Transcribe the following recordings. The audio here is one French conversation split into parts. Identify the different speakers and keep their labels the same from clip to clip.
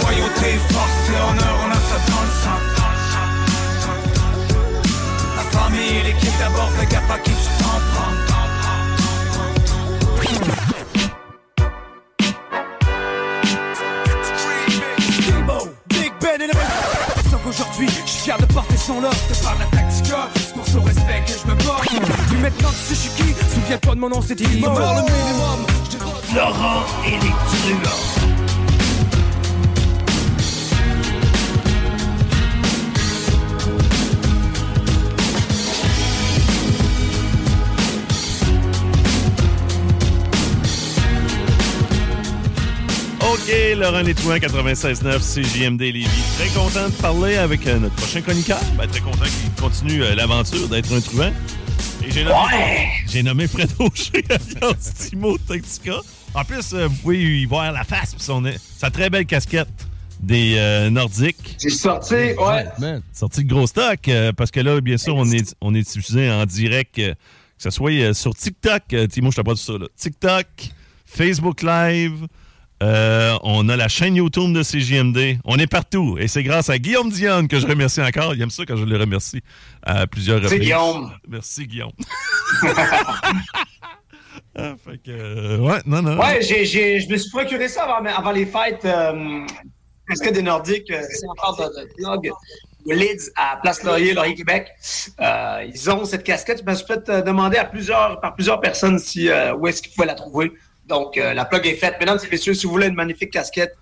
Speaker 1: Loyauté, force et honneur, on a ça dans le sang. La famille et l'équipe d'abord, fais gaffe à qui tu t'en prends. Big Ben et le reste. Sauf qu'aujourd'hui, je suis fier de porter son lot. De par la tactica, c'est pour son respect que je me bats. Puis maintenant tu sais je suis qui, souviens-toi de mon nom, c'est Dimo. Le minimum, je Laurent et les truands.
Speaker 2: OK, Laurent Létouin, 96.9, CJMD Lévis. Très content de parler avec euh, notre prochain chroniqueur. Ben, très content qu'il continue euh, l'aventure d'être un truand. Et j'ai nommé, j'ai nommé Fred alias Timo Tactica. En plus, euh, vous pouvez y voir la face, puis son, sa très belle casquette des euh, Nordiques.
Speaker 3: J'ai sorti, ouais.
Speaker 2: Sorti de gros stock, euh, parce que là, bien sûr, on est, on est diffusé en direct, euh, que ce soit sur TikTok. Timo, je pas dit ça, là. TikTok, Facebook Live. Euh, on a la chaîne YouTube de CJMD. On est partout. Et c'est grâce à Guillaume Dionne que je remercie encore. Il aime ça quand je le remercie à plusieurs
Speaker 3: C'est
Speaker 2: reprises.
Speaker 3: Guillaume.
Speaker 2: Merci, Guillaume. Ah, fait que, euh, ouais, non, non.
Speaker 3: Ouais, je me suis procuré ça avant, avant les fêtes. Euh, casquette des Nordiques, euh, c'est encore de, de blog Leeds à Place Laurier, Laurier Québec. Euh, ils ont cette casquette. Je me suis fait demander à plusieurs, par plusieurs personnes si, euh, où est-ce qu'ils pouvaient la trouver. Donc, euh, la plug est faite. Mesdames et messieurs, si vous voulez une magnifique casquette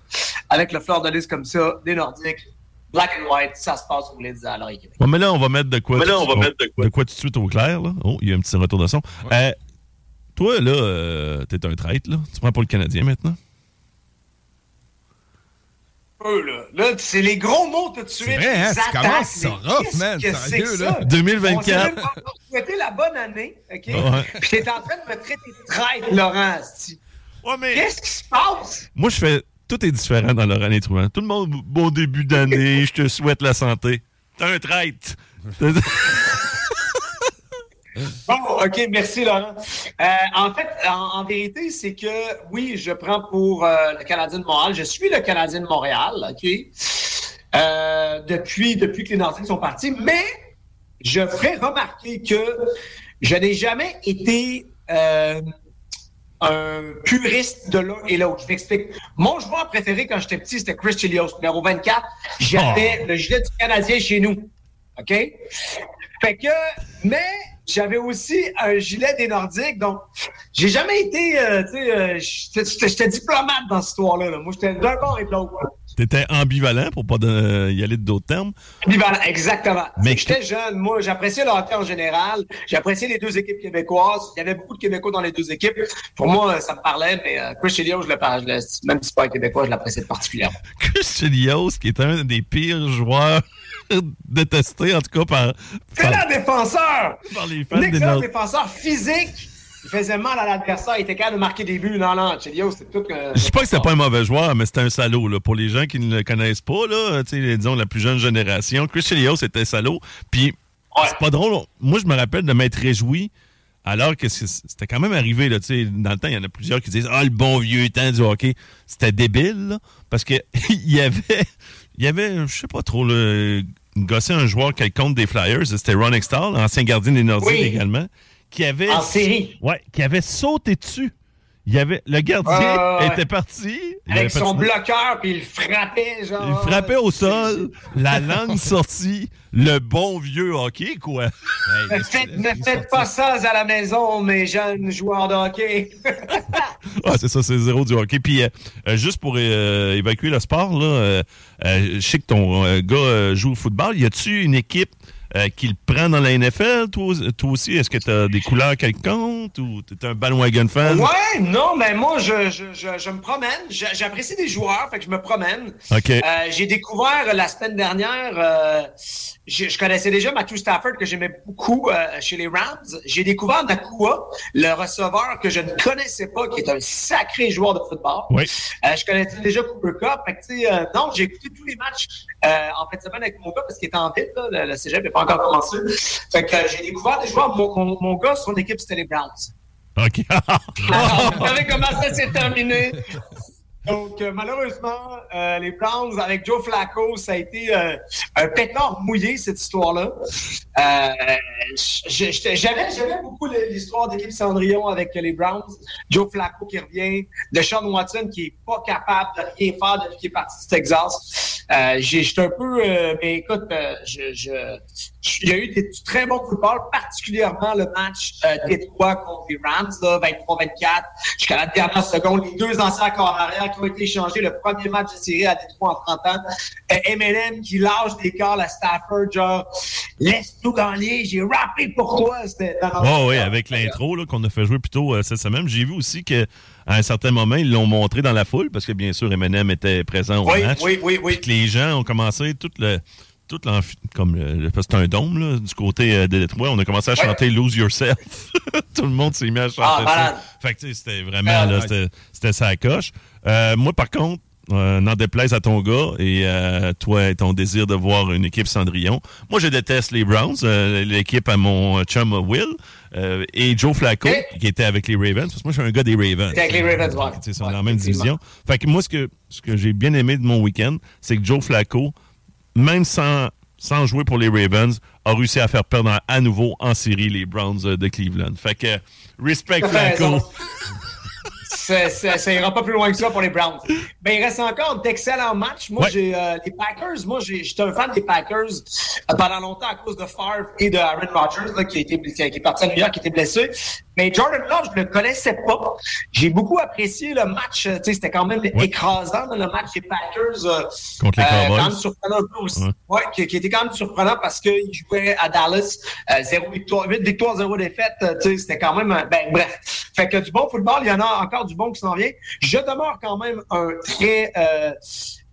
Speaker 3: avec le fleur de lys comme ça, des Nordiques, black and white, ça se passe au Leeds à Laurier Québec.
Speaker 2: Ouais, mais là, on va mettre de quoi,
Speaker 3: Mais là,
Speaker 2: tout-
Speaker 3: on va mettre de quoi.
Speaker 2: de quoi tout de suite au clair. Là. Oh, il y a un petit retour de son. Euh, toi, là, euh, t'es un traître, là. Tu prends pour le Canadien maintenant?
Speaker 3: Là. Là, c'est les gros mots tout de suite.
Speaker 4: vrai, hein? Tu
Speaker 3: attaques,
Speaker 4: commences ça
Speaker 3: les-
Speaker 4: rough,
Speaker 3: qu'est-ce
Speaker 4: man, sérieux, là?
Speaker 3: ça?
Speaker 2: 2024.
Speaker 3: On s'est même pas encore souhaité la bonne année, OK?
Speaker 2: Ouais.
Speaker 3: Puis t'es en train de me traiter de traître, Laurent.
Speaker 2: Ouais, mais...
Speaker 3: Qu'est-ce qui se passe?
Speaker 2: Moi, je fais... Tout est différent dans leur année trouvant. Tout le monde, bon début d'année, je te souhaite la santé. T'es un traître.
Speaker 3: Bon, OK, merci, Laurent. Euh, en fait, en, en vérité, c'est que, oui, je prends pour euh, le Canadien de Montréal. Je suis le Canadien de Montréal, OK? Euh, depuis, depuis que les Nordiques sont partis, mais je ferai remarquer que je n'ai jamais été un puriste de l'un et l'autre. Je m'explique. Mon joueur préféré quand j'étais petit, c'était Chris Chilios, numéro 24. J'avais le gilet du Canadien chez nous. OK? Fait que, mais j'avais aussi un gilet des Nordiques, donc j'ai jamais été, euh, tu sais, euh, j'étais- diplomate dans cette histoire-là. là. Moi, j'étais d'un bord et de l'autre.
Speaker 2: T'étais ambivalent, pour pas de- y aller de d'autres termes.
Speaker 3: Ambivalent, exactement.
Speaker 2: Mais
Speaker 3: j'étais jeune, moi, j'appréciais le hockey en général. J'appréciais les deux équipes québécoises. Il y avait beaucoup de Québécois dans les deux équipes. Pour moi, ça me parlait, mais euh, Chris je le parle, même si c'est pas un Québécois, je l'appréciais particulièrement.
Speaker 2: Chris Chelios, qui est un des pires joueurs détestés, en tout cas, par,
Speaker 3: C'est
Speaker 2: par,
Speaker 3: un défenseur!
Speaker 2: par les fans
Speaker 3: excellent défenseur physique. Il faisait mal à l'adversaire. Il était capable de marquer des buts. Non, non, c'est tout.
Speaker 2: Je sais pas que c'était pas un mauvais joueur, mais c'était un salaud. Là. Pour les gens qui ne le connaissent pas, là, disons la plus jeune génération, Chris Chelios était salaud. Puis c'est pas drôle. Moi, je me rappelle de m'être réjoui alors que c'était quand même arrivé. Là, dans le temps, il y en a plusieurs qui disent Ah, le bon vieux temps du hockey. C'était débile, là, parce que il y avait. Il y avait, je sais pas trop, là, gossé un joueur quelconque des Flyers, c'était Ron Extall, ancien gardien des Nordiques
Speaker 3: Oui.
Speaker 2: également, qui avait,
Speaker 3: En série.
Speaker 2: ouais, qui avait sauté dessus. Il y avait, le gardien était parti.
Speaker 3: Avec son bloqueur, puis il frappait, genre.
Speaker 2: Il frappait au sol, la langue sortie, le bon vieux hockey, quoi.
Speaker 3: Ne faites, ne faites pas ça à la maison, mes jeunes joueurs de hockey.
Speaker 2: Ah, c'est ça, c'est zéro du hockey. Puis, euh, euh, juste pour euh, évacuer le sport, là, je sais que ton gars joue au football. Y a-tu une équipe euh, qui le prend dans la NFL, toi, toi aussi? Est-ce que tu as des couleurs quelconques ou tu es un bandwagon fan?
Speaker 3: Ouais, non, mais moi, je, je, je, je me promène. J'apprécie des joueurs, fait que je me promène.
Speaker 2: OK.
Speaker 3: Euh, j'ai découvert la semaine dernière, euh, je, connaissais déjà Matthew Stafford que j'aimais beaucoup euh, chez les Rams. J'ai découvert Nakua, le receveur que je ne connaissais pas, qui est un sacré joueur de football.
Speaker 2: Oui.
Speaker 3: Je connaissais déjà Cooper Cup. Fait que, non, j'ai écouté tous les matchs en fin de semaine avec mon gars parce qu'il était en ville. Là, le, le cégep n'est pas encore commencé. Fait que euh, j'ai découvert des joueurs. Mon, mon, mon gars, son équipe, c'était les Browns.
Speaker 2: OK.
Speaker 3: Alors, vous savez comment ça s'est terminé? Donc, euh, malheureusement, euh, les Browns, avec Joe Flacco, ça a été euh, un pétard mouillé, cette histoire-là. Euh, J'aimais beaucoup l'histoire d'équipe Cendrillon avec les Browns. Joe Flacco qui revient, Deshaun Watson qui est pas capable de rien faire depuis qu'il est parti du Texas. Euh, J'étais un peu... euh, mais écoute, je, je- il y a eu des, du très bon football, particulièrement le match euh, Détroit contre les Rams, là, 23-24, jusqu'à la dernière seconde. Les deux anciens corps arrière qui ont été échangés, le premier match de série à Détroit en 30 ans. Euh, Eminem qui lâche des calls à Stafford, genre « Laisse-nous gagner, j'ai rappé pour toi! »
Speaker 2: Oh, oui, avec l'intro qu'on a fait jouer plus tôt euh, cette semaine. J'ai vu aussi qu'à un certain moment, ils l'ont montré dans la foule parce que, bien sûr, Eminem était présent au
Speaker 3: Oui,
Speaker 2: match.
Speaker 3: oui, oui, oui.
Speaker 2: Puis que les gens ont commencé tout le. Tout l'enf- comme le, le- parce que c'est un dôme là, du côté euh, de Détroit, on a commencé à chanter Lose Yourself. Tout le monde s'est mis à chanter
Speaker 3: Ah,
Speaker 2: ça. Fait que c'était vraiment
Speaker 3: Ah,
Speaker 2: là, c'était, c'était sa coche. Euh, moi par contre, euh, n'en déplaise à ton gars et euh, toi et ton désir de voir une équipe Cendrillon. Moi je déteste les Browns, euh, l'équipe à mon chum Will et Joe Flacco qui était avec les Ravens. Parce que moi je suis un gars des Ravens.
Speaker 3: T'es avec les Ravens, ouais.
Speaker 2: Ils sont
Speaker 3: Ouais,
Speaker 2: dans la même division. Fait que moi, ce que, ce que j'ai bien aimé de mon week-end, c'est que Joe Flacco, même sans, sans jouer pour les Ravens, a réussi à faire perdre à nouveau en série les Browns de Cleveland. Fait que, respect Flacco.
Speaker 3: Ça, ça, ça ira pas plus loin que ça pour les Browns. Ben, il reste encore d'excellents matchs. Moi,
Speaker 2: Ouais.
Speaker 3: j'ai euh, les Packers. Moi, j'étais un fan des Packers euh, pendant longtemps à cause de Favre et de Aaron Rodgers, là, qui, a été, qui, qui est parti à New York, qui était blessé. Mais Jordan Love, je le connaissais pas. J'ai beaucoup apprécié le match. euh, Tu sais, c'était quand même écrasant, le match des Packers. euh,
Speaker 2: Contre les Cowboys.
Speaker 3: Quand même surprenant un peu aussi.
Speaker 2: Ouais.
Speaker 3: Ouais, qui, qui était quand même surprenant parce qu'il jouait à Dallas, euh, zéro victoire, 8 victoires, 0 défaite. euh, tu sais, c'était quand même, un- ben bref. Fait que du bon football, il y en a encore du bon qui s'en vient. Je demeure quand même un très euh,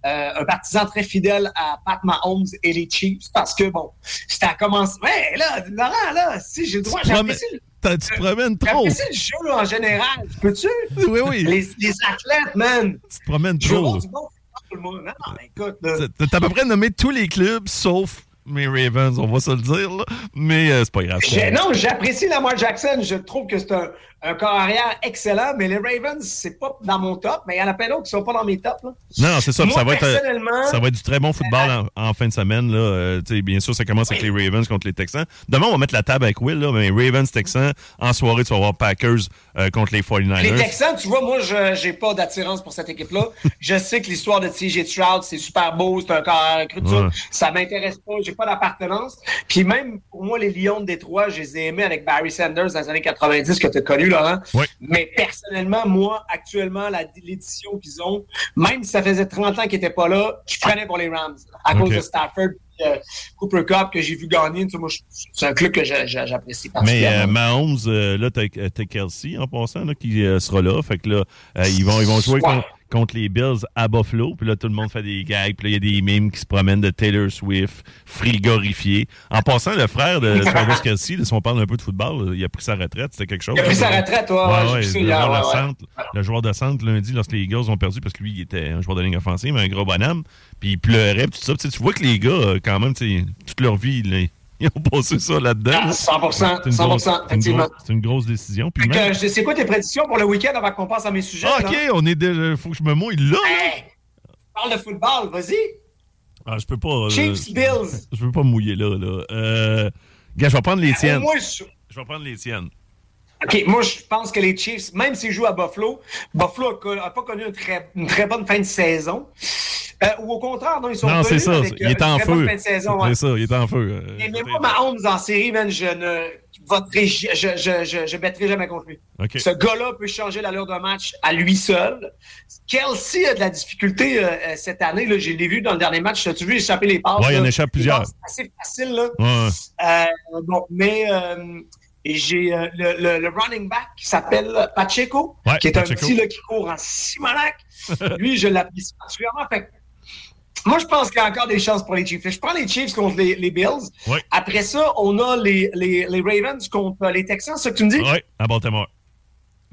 Speaker 3: euh, un partisan très fidèle à Pat Mahomes et les Chiefs parce que bon, c'était à commencer. Ouais, là, Laurent, là, si j'ai le droit, le-
Speaker 2: t'as- tu te promènes trop.
Speaker 3: j'apprécie le jeu là, en général. Peux-tu?
Speaker 2: Oui, oui.
Speaker 3: Les, les athlètes, man.
Speaker 2: Tu te promènes trop.
Speaker 3: du bon football, moi. Non, non, écoute, là.
Speaker 2: T'as à peu près nommé tous les clubs sauf mes Ravens, on va se le dire, là. Mais euh, c'est pas grave.
Speaker 3: Non, j'apprécie Lamar Jackson. Je trouve que c'est un, un corps arrière excellent, mais les Ravens, c'est pas dans mon top, mais il y en a plein d'autres qui sont pas dans mes tops. Là.
Speaker 2: Non, c'est ça.
Speaker 3: Moi,
Speaker 2: ça, va être, euh,
Speaker 3: personnellement,
Speaker 2: ça va être du très bon football en, en fin de semaine. Là. Euh, bien sûr, ça commence avec les Ravens contre les Texans. Demain, on va mettre la table avec Will. Là, mais Ravens, Texans. En soirée, tu vas avoir Packers euh, contre les 49ers.
Speaker 3: Les Texans, tu vois, moi, je j'ai pas d'attirance pour cette équipe-là. je sais que l'histoire de TJ Stroud, c'est super beau, c'est un corps arrière.
Speaker 2: Ouais.
Speaker 3: Ça m'intéresse pas, j'ai pas d'appartenance. Puis même, pour moi, les Lions de Détroit, je les ai aimés avec Barry Sanders dans les années 90, que tu as connu, Laurent.
Speaker 2: Oui.
Speaker 3: Mais personnellement, moi, actuellement, la- l'édition qu'ils ont, même si ça faisait 30 ans qu'ils n'étaient pas là, je prenais pour les Rams. À cause de Stafford, euh, Cooper Cup, que j'ai vu gagner. C'est un club que j'a- j'a- j'apprécie
Speaker 2: Mais euh, Mahomes, euh, là, t'as Kelsey en passant là, qui euh, sera là. Fait que là, euh, ils, vont, ils vont jouer
Speaker 3: Ouais.
Speaker 2: contre, contre les Bills à Buffalo. Puis là, tout le monde fait des gags. Puis là, il y a des mimes qui se promènent de Taylor Swift, frigorifié. En passant, le frère de Travis Kelsey, si on parle un peu de football, il a pris sa retraite. C'était quelque chose.
Speaker 3: Il a pris sa retraite, toi.
Speaker 2: Ouais, le, joueur de centre, le joueur de centre lundi, lorsque les Eagles ont perdu, parce que lui, il était un joueur de ligne offensive, un gros bonhomme, puis il pleurait, puis tout ça. Tu vois que les gars, euh, quand même, toute leur vie, là, ils ont passé ça là-dedans.
Speaker 3: Ah,
Speaker 2: là.
Speaker 3: 100%,
Speaker 2: C'est une
Speaker 3: 100%,
Speaker 2: grosse- c'est une
Speaker 3: effectivement.
Speaker 2: C'est une grosse décision. Puis même-
Speaker 3: c'est quoi tes prédictions pour le week-end avant qu'on passe à mes sujets?
Speaker 2: Ah,
Speaker 3: là?
Speaker 2: OK, on est déjà. Faut que je me mouille là. là.
Speaker 3: Hey, parle de football, vas-y.
Speaker 2: Ah, je peux pas. euh,
Speaker 3: Chiefs, Bills.
Speaker 2: Je peux pas me mouiller là. là. Euh, gars, je vais prendre les tiennes.
Speaker 3: Moi, je-
Speaker 2: Je vais prendre les tiennes.
Speaker 3: OK, moi, je pense que les Chiefs, même s'ils jouent à Buffalo, Buffalo n'a pas connu une très, une très bonne fin de saison. Euh, ou au contraire, non, ils sont
Speaker 2: Non, c'est
Speaker 3: venus
Speaker 2: ça.
Speaker 3: avec,
Speaker 2: Il
Speaker 3: euh,
Speaker 2: est en
Speaker 3: très bonne
Speaker 2: feu.
Speaker 3: fin de saison, ouais.
Speaker 2: C'est ça, il est en feu. euh,
Speaker 3: Mais, mais
Speaker 2: je
Speaker 3: moi, Mahomes en série, man, je ne voterai, je, je, je, je, je bêterai jamais contre lui.
Speaker 2: OK.
Speaker 3: Ce gars-là peut changer l'allure d'un match à lui seul. Kelsey a de la difficulté euh, euh, cette année. Là, je l'ai vu dans le dernier match. As-tu vu échapper les passes?
Speaker 2: Ouais, il en échappe plusieurs.
Speaker 3: passes assez facile, là.
Speaker 2: Ouais.
Speaker 3: Euh, bon, mais euh, et j'ai euh, le, le, le running back qui s'appelle Pacheco,
Speaker 2: Ouais,
Speaker 3: qui est
Speaker 2: Pacheco.
Speaker 3: un petit là, qui court en Simonac. Lui, je l'apprécie particulièrement. Fait moi, je pense qu'il y a encore des chances pour les Chiefs. Je prends les Chiefs contre les, les Bills.
Speaker 2: Ouais.
Speaker 3: Après ça, on a les, les, les Ravens contre les Texans, c'est ça que tu me dis?
Speaker 2: Ouais, à Baltimore.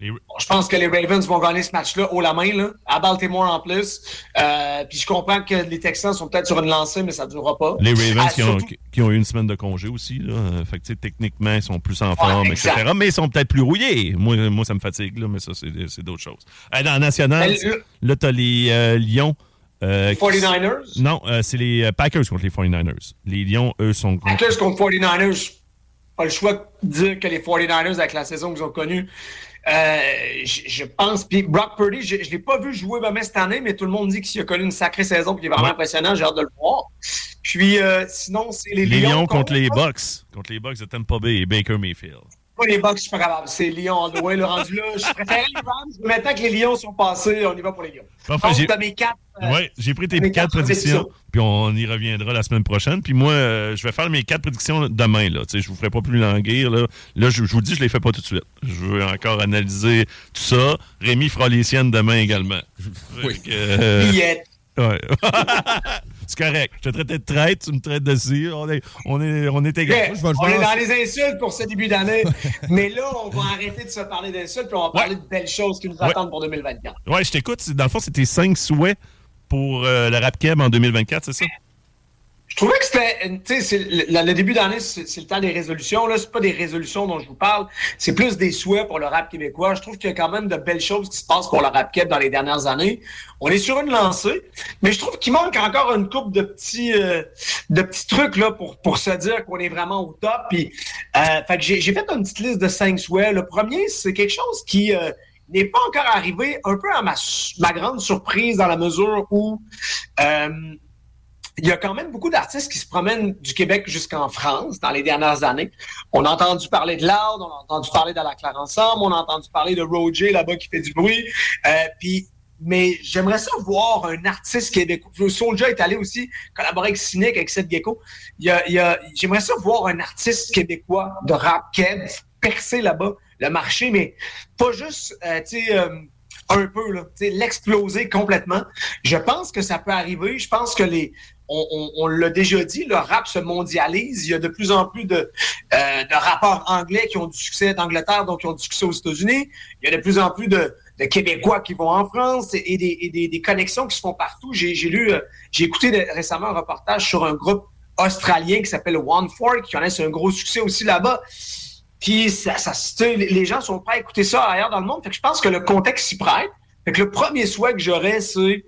Speaker 2: Les-
Speaker 3: je pense que les Ravens vont gagner ce match-là haut la main, là, à Baltimore en plus. Euh, puis je comprends que les Texans sont peut-être sur une lancée, mais ça ne durera pas.
Speaker 2: Les Ravens
Speaker 3: Ah,
Speaker 2: qui, ont,
Speaker 3: surtout-
Speaker 2: qui- qui ont eu une semaine de congé aussi. Là. Fait que, techniquement, ils sont plus en forme, etc. Mais ils sont peut-être plus rouillés. Moi, moi ça me fatigue, là, mais ça, c'est d'autres choses. Euh, dans la nationale,
Speaker 3: Mais le-
Speaker 2: là, tu as les euh, Lions. euh, qui-
Speaker 3: 49ers?
Speaker 2: Non, euh, c'est les Packers contre les 49ers. Les Lions, eux, sont contre.
Speaker 3: Packers contre 49ers. Pas le choix de dire que les 49ers, avec la saison qu'ils ont connue, euh, je, je pense. Puis Brock Purdy, je ne l'ai pas vu jouer vraiment cette année, mais tout le monde dit qu'il a connu une sacrée saison, puis qu'il est vraiment
Speaker 2: Ouais.
Speaker 3: impressionnant. J'ai hâte de le voir. Puis euh, sinon, c'est les,
Speaker 2: Les
Speaker 3: Lions,
Speaker 2: Lions contre les Bucks. Contre les Bucks de Tampa Bay et Baker Mayfield.
Speaker 3: Pas les Bucks, je suis pas capable. C'est Lyon, all the way, le rendu là. Je préfère les Rams, maintenant que les Lions sont passés, on y va pour les Lions.
Speaker 2: Parfait,
Speaker 3: Donc,
Speaker 2: j'ai-
Speaker 3: t'as mes quatre. euh,
Speaker 2: Ouais, j'ai pris tes quatre
Speaker 3: quatre
Speaker 2: prédictions, puis on y reviendra la semaine prochaine. Puis moi, euh, je vais faire mes quatre prédictions demain. Là. Tu sais, Je vous ferai pas plus languir. Là, là je, je vous dis, je les fais pas tout de suite. Je veux encore analyser tout ça. Rémi fera les siennes demain également.
Speaker 4: Oui.
Speaker 2: Euh,
Speaker 3: billets.
Speaker 2: Ouais. C'est correct. Je te traitais de traite, tu me traites de ci. On est, on est, on est
Speaker 4: le
Speaker 3: on est dans les insultes pour ce début d'année. mais là, on va arrêter de se parler d'insultes puis on va parler de belles choses qui nous
Speaker 2: Ouais.
Speaker 3: attendent pour 2024.
Speaker 2: Ouais, je t'écoute. Dans le fond, c'était cinq souhaits pour euh, le rap en 2024, c'est ça?
Speaker 3: Je trouvais que c'était, le, le début d'année, c'est le temps des résolutions. Là, c'est pas des résolutions dont je vous parle, c'est plus des souhaits pour le rap québécois. Je trouve qu'il y a quand même de belles choses qui se passent pour le rap québécois dans les dernières années. On est sur une lancée, mais je trouve qu'il manque encore une coupe de petits, euh, de petits trucs là pour pour se dire qu'on est vraiment au top. Puis, euh, fait que j'ai j'ai fait une petite liste de cinq souhaits. Le premier, c'est quelque chose qui euh, n'est pas encore arrivé, un peu à ma, ma grande surprise dans la mesure où euh, il y a quand même beaucoup d'artistes qui se promènent du Québec jusqu'en France dans les dernières années. On a entendu parler de Loud, on a entendu parler de la Claire Ensemble, on a entendu parler de Roger là-bas qui fait du bruit. Euh, puis, mais j'aimerais ça voir un artiste québécois. Soulja est allé aussi collaborer avec Cynic, avec Seth Gecko. Il y a, il y a, j'aimerais ça voir un artiste québécois de rap keb percer là-bas le marché, mais pas juste, euh, tu sais, euh, un peu, là, l'exploser complètement. Je pense que ça peut arriver. Je pense que les, on, l'a déjà dit, le rap se mondialise. Il y a de plus en plus de, euh, de rappeurs anglais qui ont du succès d'Angleterre, donc qui ont du succès aux États-Unis. Il y a de plus en plus de, Québécois qui vont en France et, des, connexions qui se font partout. J'ai lu, euh, j'ai écouté récemment un reportage sur un groupe australien qui s'appelle One Four, qui connaissent un gros succès aussi là-bas. Puis les gens sont prêts à écouter ça ailleurs dans le monde. Fait que je pense que le contexte s'y prête. Le premier souhait que j'aurais, c'est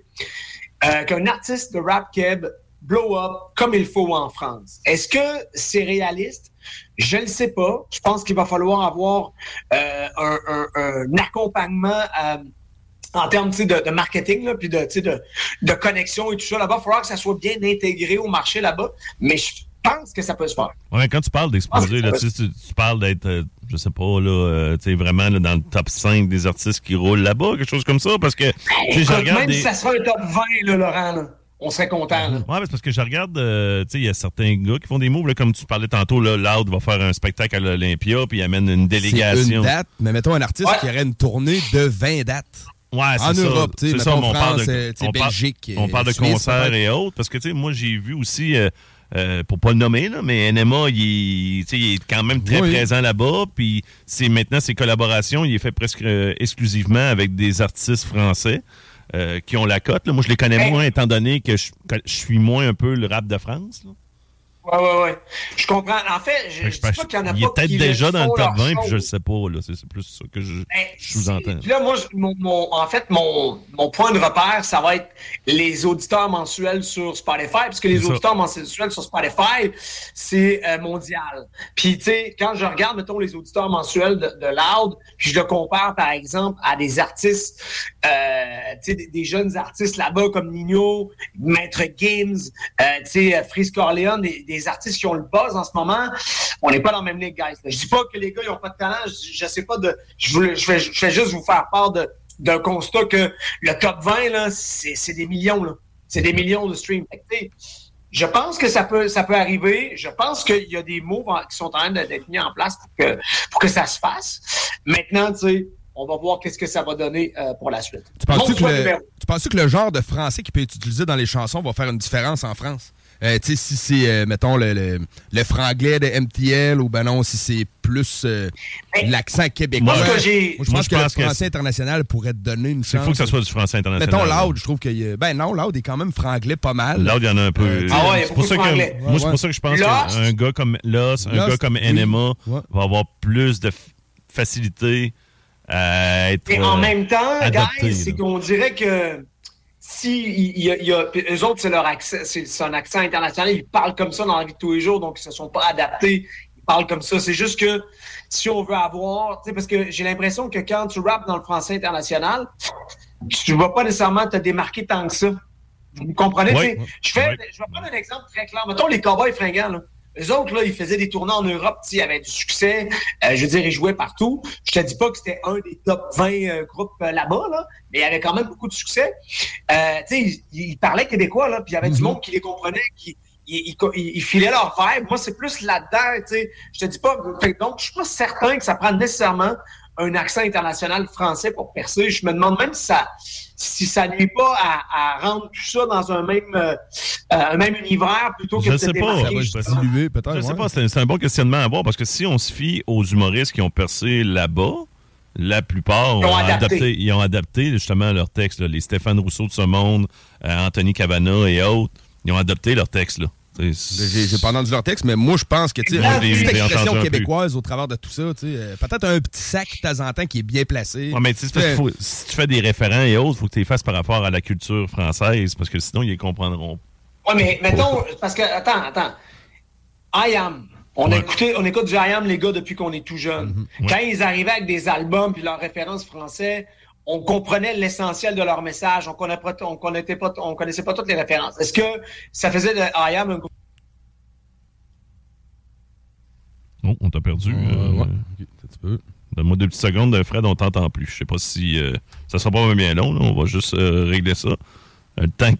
Speaker 3: euh, qu'un artiste de rap keb blow up comme il faut en France. Est-ce que c'est réaliste? Je ne sais pas. Je pense qu'il va falloir avoir euh, un, un- un accompagnement euh, en termes de, de marketing, là, puis de, connexion et tout ça. Là-bas, il va falloir que ça soit bien intégré au marché là-bas. Mais je pense que ça peut se faire.
Speaker 2: Ouais, quand tu parles d'exploser, là, tu, tu, parles d'être, euh, je sais pas, là, euh, vraiment là, dans le top 5 des artistes qui roulent là-bas, quelque chose comme ça, parce que
Speaker 3: Écoute,
Speaker 2: regarde
Speaker 3: même
Speaker 2: des-
Speaker 3: si ça sera un top 20, là, Laurent, là, on serait content. Là.
Speaker 2: Ouais, parce que je regarde, euh, tu sais, il y a certains gars qui font des moves, là, comme tu parlais tantôt, là, Loud va faire un spectacle à l'Olympia, puis il amène une délégation.
Speaker 4: une date, mais mettons un artiste
Speaker 3: Ouais.
Speaker 4: qui aurait une tournée de 20 dates.
Speaker 2: Ouais, c'est
Speaker 4: En
Speaker 2: ça.
Speaker 4: Europe, tu sais,
Speaker 2: on parle
Speaker 4: France,
Speaker 2: de,
Speaker 4: euh,
Speaker 2: on
Speaker 4: Belgique,
Speaker 2: on parle de
Speaker 4: Suisse,
Speaker 2: concerts et autres, parce que, tu sais, moi, j'ai vu aussi, euh, euh, pour pas le nommer, là, mais NMA, il, est- tu sais, il est quand même très
Speaker 4: Oui.
Speaker 2: présent là-bas, puis c'est maintenant ses collaborations, il est fait presque euh, exclusivement avec des artistes français. Euh, qui ont la cote. là. Moi, je les connais
Speaker 3: Hey.
Speaker 2: moins, étant donné que je, que je suis moins un peu le rap de France. là.
Speaker 3: Ouais, ouais, ouais. Je comprends. En fait, je,
Speaker 2: que
Speaker 3: je pas qu'il y en a
Speaker 2: qu'il
Speaker 3: pas
Speaker 2: est peut-être déjà dans le top
Speaker 3: leur
Speaker 2: 20, puis je le sais pas. là. C'est plus ça que je,
Speaker 3: Ben,
Speaker 2: je sous-entends.
Speaker 3: Là, moi, mon, mon- en fait, mon, mon point de repère, ça va être les auditeurs mensuels sur Spotify, parce que les
Speaker 2: ça.
Speaker 3: auditeurs mensuels sur Spotify, c'est euh, mondial. Puis, tu sais, quand je regarde, mettons, les auditeurs mensuels de, de Loud, puis je le compare, par exemple, à des artistes, euh, tu sais, des, des jeunes artistes là-bas comme Nino, Maître Games, euh, tu sais, Freeze Corleone, des, des artistes qui ont le buzz en ce moment, on n'est pas dans la même ligue, guys. Je dis pas que les gars, ils ont pas de talent, je, je sais pas de... Je, voulais- je, vais, je vais juste vous faire part de d'un constat que le top 20, là, c'est c'est des millions, là. C'est des millions de streams. Je pense que ça peut, ça peut arriver. Je pense qu'il y a des moves en- qui sont en train de- d'être mis en place pour que, pour que ça se fasse. Maintenant, tu sais, on va voir qu'est-ce que ça va donner euh, pour la suite.
Speaker 4: Tu penses-tu que, le- tu penses-tu que le genre de français qui peut être utilisé dans les chansons va faire une différence en France? Euh, tu sais, si c'est, euh, mettons, le, le, le franglais de MTL ou ben non, si c'est plus euh,
Speaker 3: Ben,
Speaker 4: l'accent québécois.
Speaker 3: moi, ce que j'ai-
Speaker 4: Moi, je
Speaker 2: Moi,
Speaker 4: pense
Speaker 2: je
Speaker 4: que
Speaker 2: pense que
Speaker 4: le français international pourrait te donner une
Speaker 2: Il
Speaker 4: chance.
Speaker 2: faut que ça soit du français international.
Speaker 4: Mettons Loud, je trouve que... Ben non, Loud est quand même franglais pas mal.
Speaker 2: Loud, il y en a un peu.
Speaker 4: Euh,
Speaker 3: Ah ouais, il
Speaker 2: c'est pour ça que,
Speaker 3: franglais.
Speaker 2: moi, c'est pour ça que je pense qu'un gars comme Lost, un
Speaker 4: Lost,
Speaker 2: gars comme
Speaker 4: oui.
Speaker 2: NMA
Speaker 4: Ouais.
Speaker 2: va avoir plus de f- facilité à être.
Speaker 3: Et en
Speaker 2: euh,
Speaker 3: même temps,
Speaker 2: adapté,
Speaker 3: guys, c'est qu'on dirait que si il y a, il y a- eux autres, c'est leur accent, c'est un accent international, ils parlent comme ça dans la vie de tous les jours, donc ils se sont pas adaptés. Ils parlent comme ça. C'est juste que si on veut avoir, tu sais, parce que j'ai l'impression que quand tu rappes dans le français international, tu vas pas nécessairement te démarquer tant que ça. Vous comprenez? Je fais, je vais prendre un exemple très clair. Mettons les cowboys fringants, là. Les autres, là, ils faisaient des tournées en Europe, tu sais, ils avaient du succès. Euh, je veux dire, ils jouaient partout. Je te dis pas que c'était un des top 20 euh, groupes euh, là-bas, là, mais il y avait quand même beaucoup de succès. Euh, tu sais, ils, ils parlaient québécois, là, puis il y avait du monde qui les comprenait, qui ils, ils, ils- filaient leur vibe. Moi, c'est plus là-dedans, tu sais. Je te dis pas. fait donc, je suis pas certain que ça prend nécessairement un accent international français pour percer. Je me demande même si ça si ça nuit pas à, à rendre tout ça dans un même euh, euh, un même univers plutôt que
Speaker 2: Je
Speaker 3: de
Speaker 2: sais pas.
Speaker 3: démarquer.
Speaker 4: Ça va diluer peut-être.
Speaker 2: Je sais
Speaker 4: ouais.
Speaker 2: pas, c'est un, bon questionnement à avoir parce que si on se fie aux humoristes qui ont percé là-bas, la plupart
Speaker 3: Ils ont
Speaker 2: ont
Speaker 3: adapté.
Speaker 2: adapté, ils ont adapté justement leurs textes. là. Les Stéphane Rousseau de ce monde, euh, Anthony Cavana et autres, ils ont adapté leurs textes. Là.
Speaker 4: J'ai pas entendu leur texte, mais moi, je pense que, tu sais, expression québécoise au travers de tout ça, tu sais, euh, peut-être un petit sac de temps en temps qui est bien placé.
Speaker 2: Ouais, mais tu sais, si tu fais des référents et autres, il faut que tu les fasses par rapport à la culture française parce que sinon, ils les comprendront.
Speaker 3: Ouais, mais mettons, parce que, attends, attends. I am. On,
Speaker 2: Ouais.
Speaker 3: a écouté, on écoute du I am, les gars, depuis qu'on est tout jeune.
Speaker 2: Ouais.
Speaker 3: Quand ils arrivaient avec des albums puis leurs références français, on comprenait l'essentiel de leur message, on connaissait pas, connaissait pas, toutes les références. Est-ce que ça faisait de I am un
Speaker 2: Oh, on t'a perdu.
Speaker 4: Euh,
Speaker 2: euh
Speaker 4: petit peu.
Speaker 2: Donne-moi deux petites secondes, euh, Fred, on t'entend plus. Je sais pas si euh, ça sera pas bien long, là. on va juste euh, régler ça. Le temps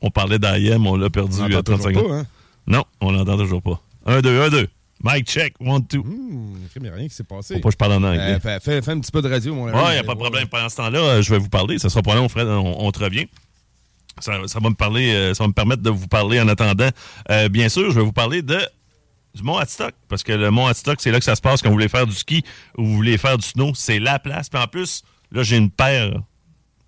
Speaker 2: qu'on parlait d'IM, on l'a perdu
Speaker 4: on
Speaker 2: 30 secondes.
Speaker 4: Pas. Hein?
Speaker 2: Non, on l'entend toujours pas. 1, 2, 1, 2. Mike check, one, two.
Speaker 4: Hum, mmh, rien qui s'est passé.
Speaker 2: Faut pas que je parle en anglais.
Speaker 4: Euh, fais, un petit peu de radio, mon ami.
Speaker 2: Ouais, y a pas de problème. Pendant ce temps-là, euh, je vais vous parler. Ça sera pas long, Fred. On, on te revient. Ça, va me parler, euh, ça va me permettre de vous parler en attendant. Bien sûr, je vais vous parler de du mont Adstock, parce que le mont Adstock, c'est là que ça se passe quand vous voulez faire du ski ou vous voulez faire du snow. C'est la place. Puis en plus, là, j'ai une paire.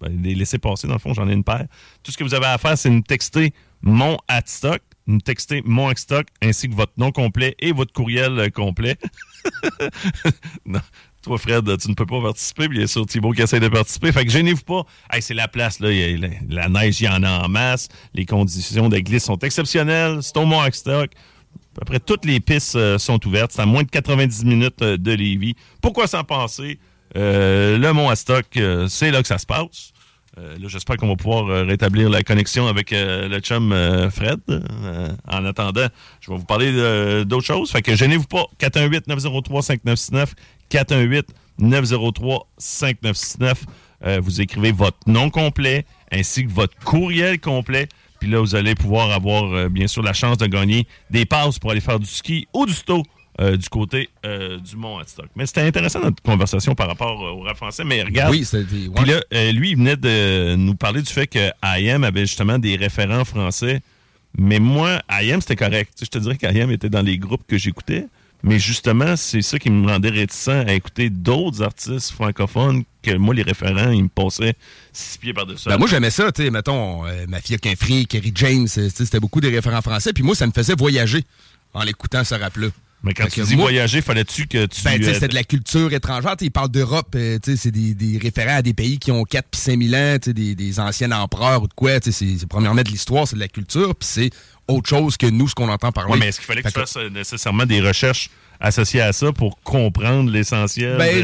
Speaker 2: Ben, les laisser passer, dans le fond, j'en ai une paire. Tout ce que vous avez à faire, c'est me texter mon Adstock nous texter Mont Hadstock, ainsi que votre nom complet et votre courriel euh, complet. non. Toi, Fred, tu ne peux pas participer. Bien sûr, Thibaut qui essaie de participer. Fait que gênez-vous pas. Hey, c'est la place, là. La, neige, il y en a en masse. Les conditions de glisse sont exceptionnelles. C'est au Mont Stock. À peu près toutes les pistes euh, sont ouvertes. C'est à moins de 90 minutes euh, de Lévis. Pourquoi s'en passer? Le Mont Stock, euh, c'est là que ça se passe. Euh, là, j'espère qu'on va pouvoir euh, rétablir la connexion avec euh, le chum euh, Fred. Euh, en attendant, je vais vous parler d'autres choses. Fait que gênez-vous pas. 418-903-5969. 418-903-5969. Euh, vous écrivez votre nom complet ainsi que votre courriel complet. Puis là, vous allez pouvoir avoir, bien sûr, la chance de gagner des passes pour aller faire du ski ou du sto euh, du côté euh, du Mont Hadstock. Mais c'était intéressant notre conversation par rapport euh, au rap français. Mais regarde,
Speaker 4: Oui,
Speaker 2: puis là, lui, il venait de nous parler du fait que IM avait justement des référents français. Mais moi, IM, c'était correct. Tu sais, je te dirais qu'IM était dans les groupes que j'écoutais. Mais justement, c'est ça qui me rendait réticent à écouter d'autres artistes francophones que moi, les référents, ils me passaient six pieds par-dessus.
Speaker 4: Ben moi, j'aimais ça, tu sais, mettons, euh, Mafia qu'un fric, Kerry James, c'était beaucoup des référents français, puis moi, ça me faisait voyager. en l'écoutant ce rap-là.
Speaker 2: Mais quand
Speaker 4: Fait
Speaker 2: tu dis
Speaker 4: moi-
Speaker 2: voyager, fallait-tu que tu.
Speaker 4: Ben, tu sais,
Speaker 2: euh,
Speaker 4: c'est de la culture étrangère. Tu sais, il parle d'Europe. euh, c'est des, des référents à des pays qui ont 4 puis 5 000 ans, des, des anciens empereurs ou de quoi. C'est premièrement de l'histoire, c'est de la culture, puis c'est autre chose que nous, ce qu'on entend parler.
Speaker 2: Ouais, mais est-ce qu'il fallait que tu fasses euh, nécessairement des recherches associées à ça pour comprendre l'essentiel?
Speaker 4: Ben,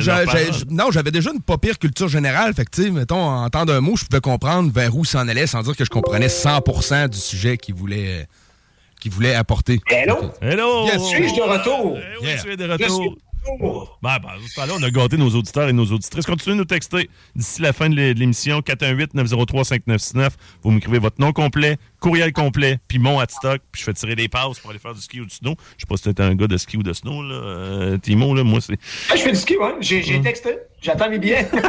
Speaker 4: non, j'avais déjà une pas pire culture générale. Fait que, mettons, en temps d'un mot, je pouvais comprendre vers où s'en allait sans dire que je comprenais 100% du sujet qu'il voulait, qu'il voulait apporter.
Speaker 3: Hello?
Speaker 2: Hello!
Speaker 4: Yes,
Speaker 3: Suis-je de retour?
Speaker 2: Eh oui,
Speaker 4: Yeah.
Speaker 2: tu es de
Speaker 3: Je suis
Speaker 2: retour.
Speaker 3: de retour.
Speaker 2: Ben, ben, ce temps-là, on a gâté nos auditeurs et nos auditrices. Continuez de nous texter d'ici la fin de l'é- de l'émission. 418-903-5969. Vous m'écrivez votre nom complet, courriel complet, puis mon at stock, puis je fais tirer des passes pour aller faire du ski ou du snow. Je sais pas si t'es un gars de ski ou de snow, là. Euh, Timo, là, moi, c'est...
Speaker 3: Ah, je fais du ski, ouais. J'ai j'ai texté. J'attends mes billets.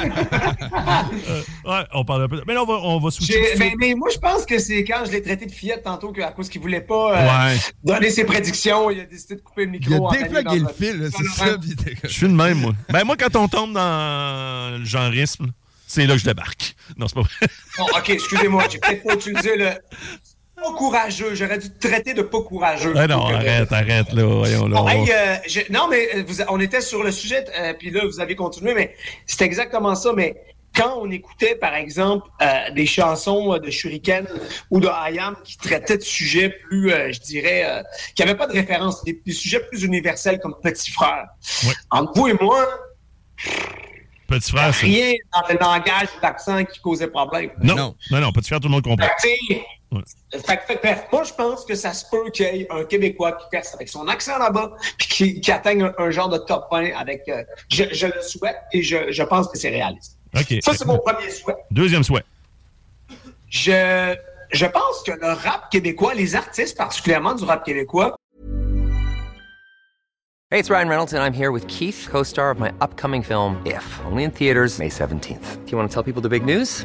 Speaker 2: Ouais, on parle un peu... Mais là, on va, on va switcher. De
Speaker 3: mais, moi, je pense que c'est quand je l'ai traité de fillette tantôt qu'à cause qu'il voulait pas euh,
Speaker 2: Ouais.
Speaker 3: donner ses prédictions, il a décidé de couper le micro.
Speaker 4: Il a déflagué le fil, c'est ça.
Speaker 2: Je suis de même, moi. Ben, moi, quand on tombe dans le genreisme, c'est là que je débarque. Non, c'est pas vrai.
Speaker 3: Bon, ok, excusez-moi, j'ai peut-être pas utilisé le. Pas courageux, j'aurais dû te traiter de pas courageux.
Speaker 2: Ah non, arrête, arrête, là. Voyons, là.
Speaker 3: Bon,
Speaker 2: on va-
Speaker 3: hey, euh, je- non, mais euh, vous- on était sur le sujet, euh, puis là, vous avez continué, mais c'est exactement ça. Mais quand on écoutait, par exemple, euh, des chansons euh, de Shuriken ou de IAM qui traitaient de sujets plus, euh, je dirais, euh, qui n'avaient pas de référence, des, des sujets plus universels comme Petit Frère.
Speaker 2: Ouais.
Speaker 3: Entre vous et moi,
Speaker 2: Petit frère, c'est...
Speaker 3: rien dans le langage ou l'accent qui causait problème.
Speaker 2: Non,
Speaker 4: Non.
Speaker 2: non, non, petit frère, tout le monde comprend. Ouais.
Speaker 3: fait que, fait que, bref, moi, je pense que ça se peut qu'il y ait un Québécois qui perce avec son accent là-bas, puis qui, qui atteigne un, un genre de top 20 avec. euh, je, je le souhaite et je, je pense que c'est réaliste.
Speaker 2: OK.
Speaker 3: Ça, c'est mon premier souhait.
Speaker 2: Deuxième souhait.
Speaker 3: Je, je pense que le rap québécois, les artistes particulièrement du rap québécois,
Speaker 5: Hey, it's Ryan Reynolds, and I'm here with Keith, co star of my upcoming film, If, only in theaters, May 17th. Do you want to tell people the big news?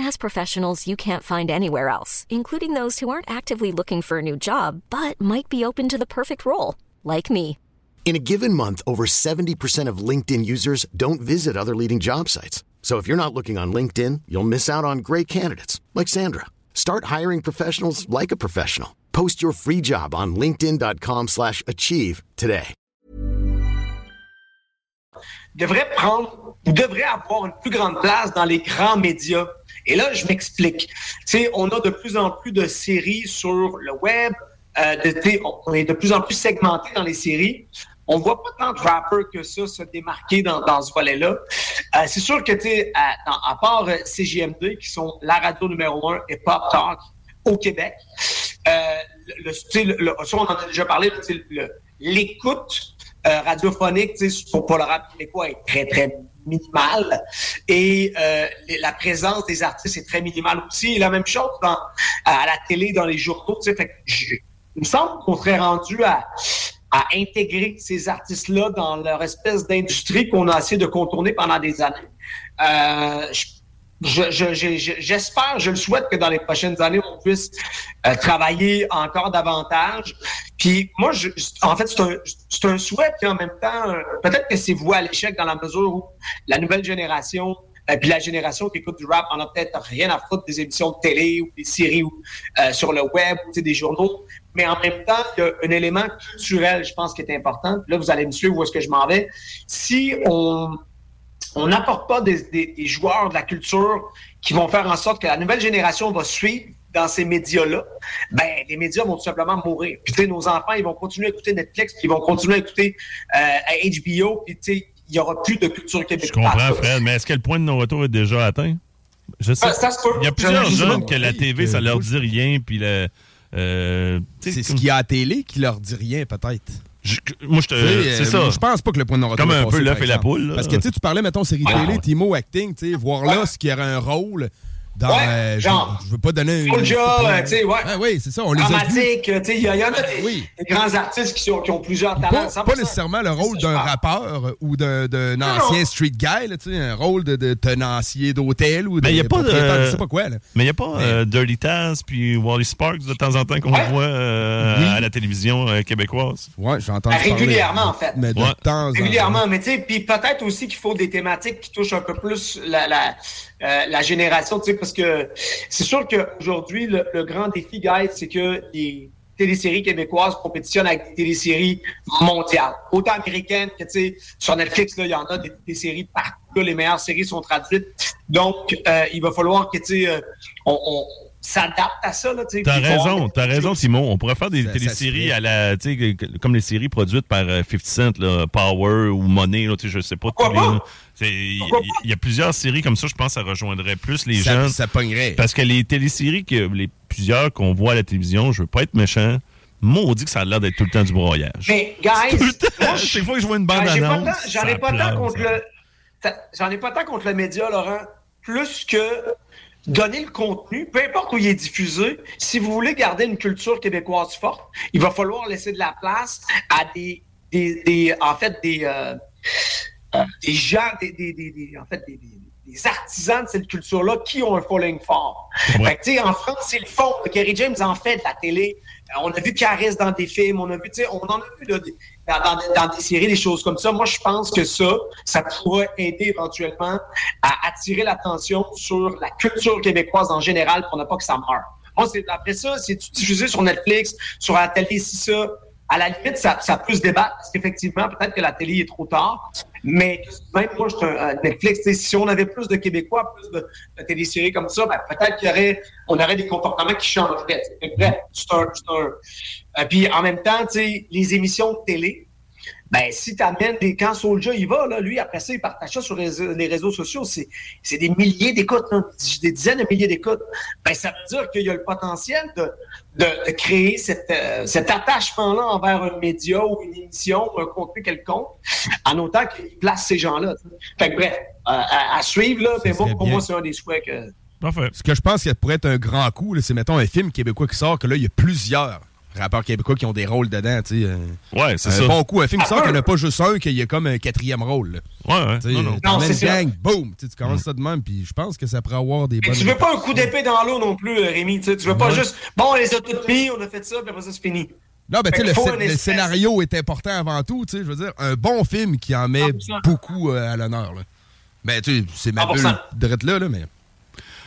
Speaker 6: has professionals you can't find anywhere else, including those who aren't actively looking for a new job but might be open to the perfect role, like me.
Speaker 7: In a given month, over 70% of LinkedIn users don't visit other leading job sites. So if you're not looking on LinkedIn, you'll miss out on great candidates like Sandra. Start hiring professionals like a professional. Post your free job on linkedin.com/achieve slash achieve today.
Speaker 3: devrait prendre ou devrait avoir une plus grande place dans les grands médias. Et là, je m'explique. Tu on a de plus en plus de séries sur le web. euh, on est de plus en plus segmenté dans les séries. On voit pas tant de rappers que ça se démarquer dans, dans ce volet-là. Euh, c'est sûr que, tu à, à part euh, CGM2, qui sont la radio numéro un et Pop Talk au Québec, euh, le, le- le- on en a déjà parlé, l'écoute euh, radiophonique pour, pour le rap québécois est très, très minimale. Et euh, la présence des artistes est très minimale aussi. Et la même chose dans, à la télé, dans les journaux. tu sais, Fait que il me semble qu'on serait rendu à, à intégrer ces artistes-là dans leur espèce d'industrie qu'on a essayé de contourner pendant des années. Euh, je- je- je- je- je- J'espère, je, le souhaite que dans les prochaines années, on puisse euh, travailler encore davantage. Puis moi, je, en fait, c'est un, un souhait, puis en même temps, euh, peut-être que c'est voué à l'échec dans la mesure où la nouvelle génération, euh, puis la génération qui écoute du rap en a peut-être rien à foutre des émissions de télé ou des séries ou, euh, sur le web ou des journaux. Mais en même temps, il y a un élément culturel, je pense, qui est important. Là, vous allez me suivre où est-ce que je m'en vais. Si on on n'apporte pas des, des- des joueurs de la culture qui vont faire en sorte que la nouvelle génération va suivre dans ces médias-là, ben les médias vont tout simplement mourir. Puis tu sais, nos enfants, ils vont continuer à écouter Netflix, puis ils vont continuer à écouter euh, HBO, puis tu sais, il y aura plus de culture
Speaker 2: Je
Speaker 3: québécoise.
Speaker 2: comprends, Fred, mais est-ce que le point de non-retour est déjà atteint? Je sais.
Speaker 3: Ah, ça.
Speaker 2: Il y a plusieurs
Speaker 3: Je- je-
Speaker 2: jeunes que la
Speaker 4: je-
Speaker 2: TV, ça
Speaker 4: je-
Speaker 2: leur
Speaker 4: je-
Speaker 2: dit rien, puis le. euh,
Speaker 4: C'est ce qu'il y a à la télé qui leur dit rien, peut-être.
Speaker 2: Je- moi, je te. C'est
Speaker 4: euh,
Speaker 2: ça.
Speaker 4: Je pense pas que le point de non-retour
Speaker 2: Comme un peu l'œuf et la poule, là.
Speaker 4: Parce que tu parlais, mettons, série
Speaker 3: Ouais,
Speaker 4: télé,
Speaker 3: ouais.
Speaker 4: Timo acting, tu sais, voir là ce qu'il y aurait un rôle. Dans.
Speaker 3: Ouais,
Speaker 4: euh, je-
Speaker 3: genre.
Speaker 4: je veux pas donner. une-
Speaker 3: Soulja, euh, tu sais, ouais.
Speaker 4: Ah oui, c'est ça, on les a vus.
Speaker 3: Dramatique, euh, tu sais, il y, a- il y en a des,
Speaker 4: Oui.
Speaker 3: des grands artistes qui, sont, qui ont plusieurs talents.
Speaker 4: Pas,
Speaker 3: 100%.
Speaker 4: pas nécessairement le rôle
Speaker 3: ça,
Speaker 4: d'un
Speaker 3: je
Speaker 4: rappeur ou d'un ancien
Speaker 3: non.
Speaker 4: street guy, là, tu sais, un rôle de, de tenancier d'hôtel ou de
Speaker 2: Mais il n'y a pas
Speaker 4: de je
Speaker 2: de.
Speaker 4: sais pas quoi. Là.
Speaker 2: Mais il n'y a pas euh, Dirty Taz puis Wally Sparks de temps en temps qu'on
Speaker 3: Ouais.
Speaker 2: voit euh,
Speaker 4: Oui.
Speaker 2: à la télévision euh, québécoise.
Speaker 4: Ouais, j'ai entendu parler.
Speaker 3: Régulièrement, en fait.
Speaker 4: Mais de
Speaker 2: Ouais.
Speaker 4: temps en temps.
Speaker 3: Régulièrement, mais tu sais, puis peut-être aussi qu'il faut des thématiques qui touchent un peu plus la, la, euh, la génération, tu sais, parce que c'est sûr qu'aujourd'hui, le, le grand défi, guys, c'est que les téléséries québécoises compétitionnent avec des téléséries mondiales, autant américaines que, tu sais, sur Netflix, il y en a des téléséries partout, les meilleures séries sont traduites. Donc, euh, il va falloir que, tu sais, euh, on, on s'adapte à ça, là.
Speaker 2: T'as raison, t'as raison. Simon. On pourrait faire des
Speaker 4: Ça-
Speaker 2: téléséries à la, tu sais, que- comme les séries produites par euh, 50 Cent, là, Power ou Money, là, je sais pas.
Speaker 3: Pourquoi
Speaker 2: tous les-
Speaker 3: pas?
Speaker 2: là. C'est- Il y a plusieurs séries comme ça, je pense que ça rejoindrait plus les
Speaker 4: ça,
Speaker 2: jeunes.
Speaker 4: ça pognerait.
Speaker 2: Parce que les téléséries, que les plusieurs qu'on voit à la télévision, je veux pas être méchant, maudit que ça a l'air d'être tout le temps du broyage.
Speaker 3: Mais, guys,
Speaker 2: Tout le temps,
Speaker 3: moi,
Speaker 2: chaque fois que je vois une
Speaker 3: j'ai pas
Speaker 2: bande-annonce,
Speaker 3: tant- J'en ai pas tant contre le. J'en ai pas tant contre le média, Laurent. Plus que donner le contenu, peu importe où il est diffusé, si vous voulez garder une culture québécoise forte, il va falloir laisser de la place à des, des, des- en fait, des, euh, des gens, des, des, en fait, des, artisans de cette culture-là qui ont un following fort.
Speaker 2: Ouais.
Speaker 3: Fait que, en France, c'est le fond. Kerry James en fait de la télé. Euh, on a vu Caris dans des films, on a vu, on en a vu dans, dans- des séries, des choses comme ça. Moi, je pense que ça, ça pourrait aider éventuellement à attirer l'attention sur la culture québécoise en général pour ne pas que ça meure. C'est- après ça, c'est diffusé sur Netflix, sur la télé, si ça. À la limite, ça, ça peut se débattre parce qu'effectivement, peut-être que la télé est trop tard. Mais même moi, je suis un- Netflix. Si on avait plus de Québécois, plus de, de comme ça, ben, peut-être y aurait, on aurait des comportements qui changeraient. bref, c'est un, un- euh, puis en même temps, les émissions de télé, ben, si tu amènes des. Quand Soulja il va, là, lui, après ça, il partage ça sur les, réseaux sociaux. C'est c'est des milliers d'écoutes, là, des dizaines de milliers d'écoutes. Ben, ça veut dire qu'il y a le potentiel de, de, de créer cette, euh, cet attachement-là envers un média ou une émission ou un contenu quelconque, en autant qu'il place ces gens-là. Fait que bref, euh, à, à suivre, là, mais pour
Speaker 4: bien.
Speaker 3: moi, c'est un des souhaits que.
Speaker 2: Parfait.
Speaker 4: Ce que je pense qu'il pourrait être un grand coup, là, c'est mettons un film québécois qui sort, que là, il y a plusieurs rappeurs québécois qui ont des rôles dedans. tu sais, euh,
Speaker 2: Ouais, c'est
Speaker 4: un
Speaker 2: ça.
Speaker 4: bon coup, un film qui
Speaker 3: Ah,
Speaker 4: sort, qu'il n'y en a pas juste un, qu'il y a comme un quatrième rôle.
Speaker 2: Ouais, ouais. Non, non.
Speaker 4: t'emmènes
Speaker 3: c'est
Speaker 4: gang, boum, tu commences ça de même, puis je pense que ça pourrait avoir des bonnes.
Speaker 3: tu veux pas un coup d'épée dans l'eau non plus, euh, Rémi. Tu veux pas juste. Bon, on les a toutes mis, on a fait ça, puis après ça, c'est fini.
Speaker 4: Non, ben, tu sais, le, scénario est important avant tout, tu sais, je veux dire, un bon film qui en met
Speaker 3: 100%.
Speaker 4: beaucoup euh, à l'honneur, là. Ben, tu sais, c'est ma bulle
Speaker 3: 100%.
Speaker 4: drette là, là, mais.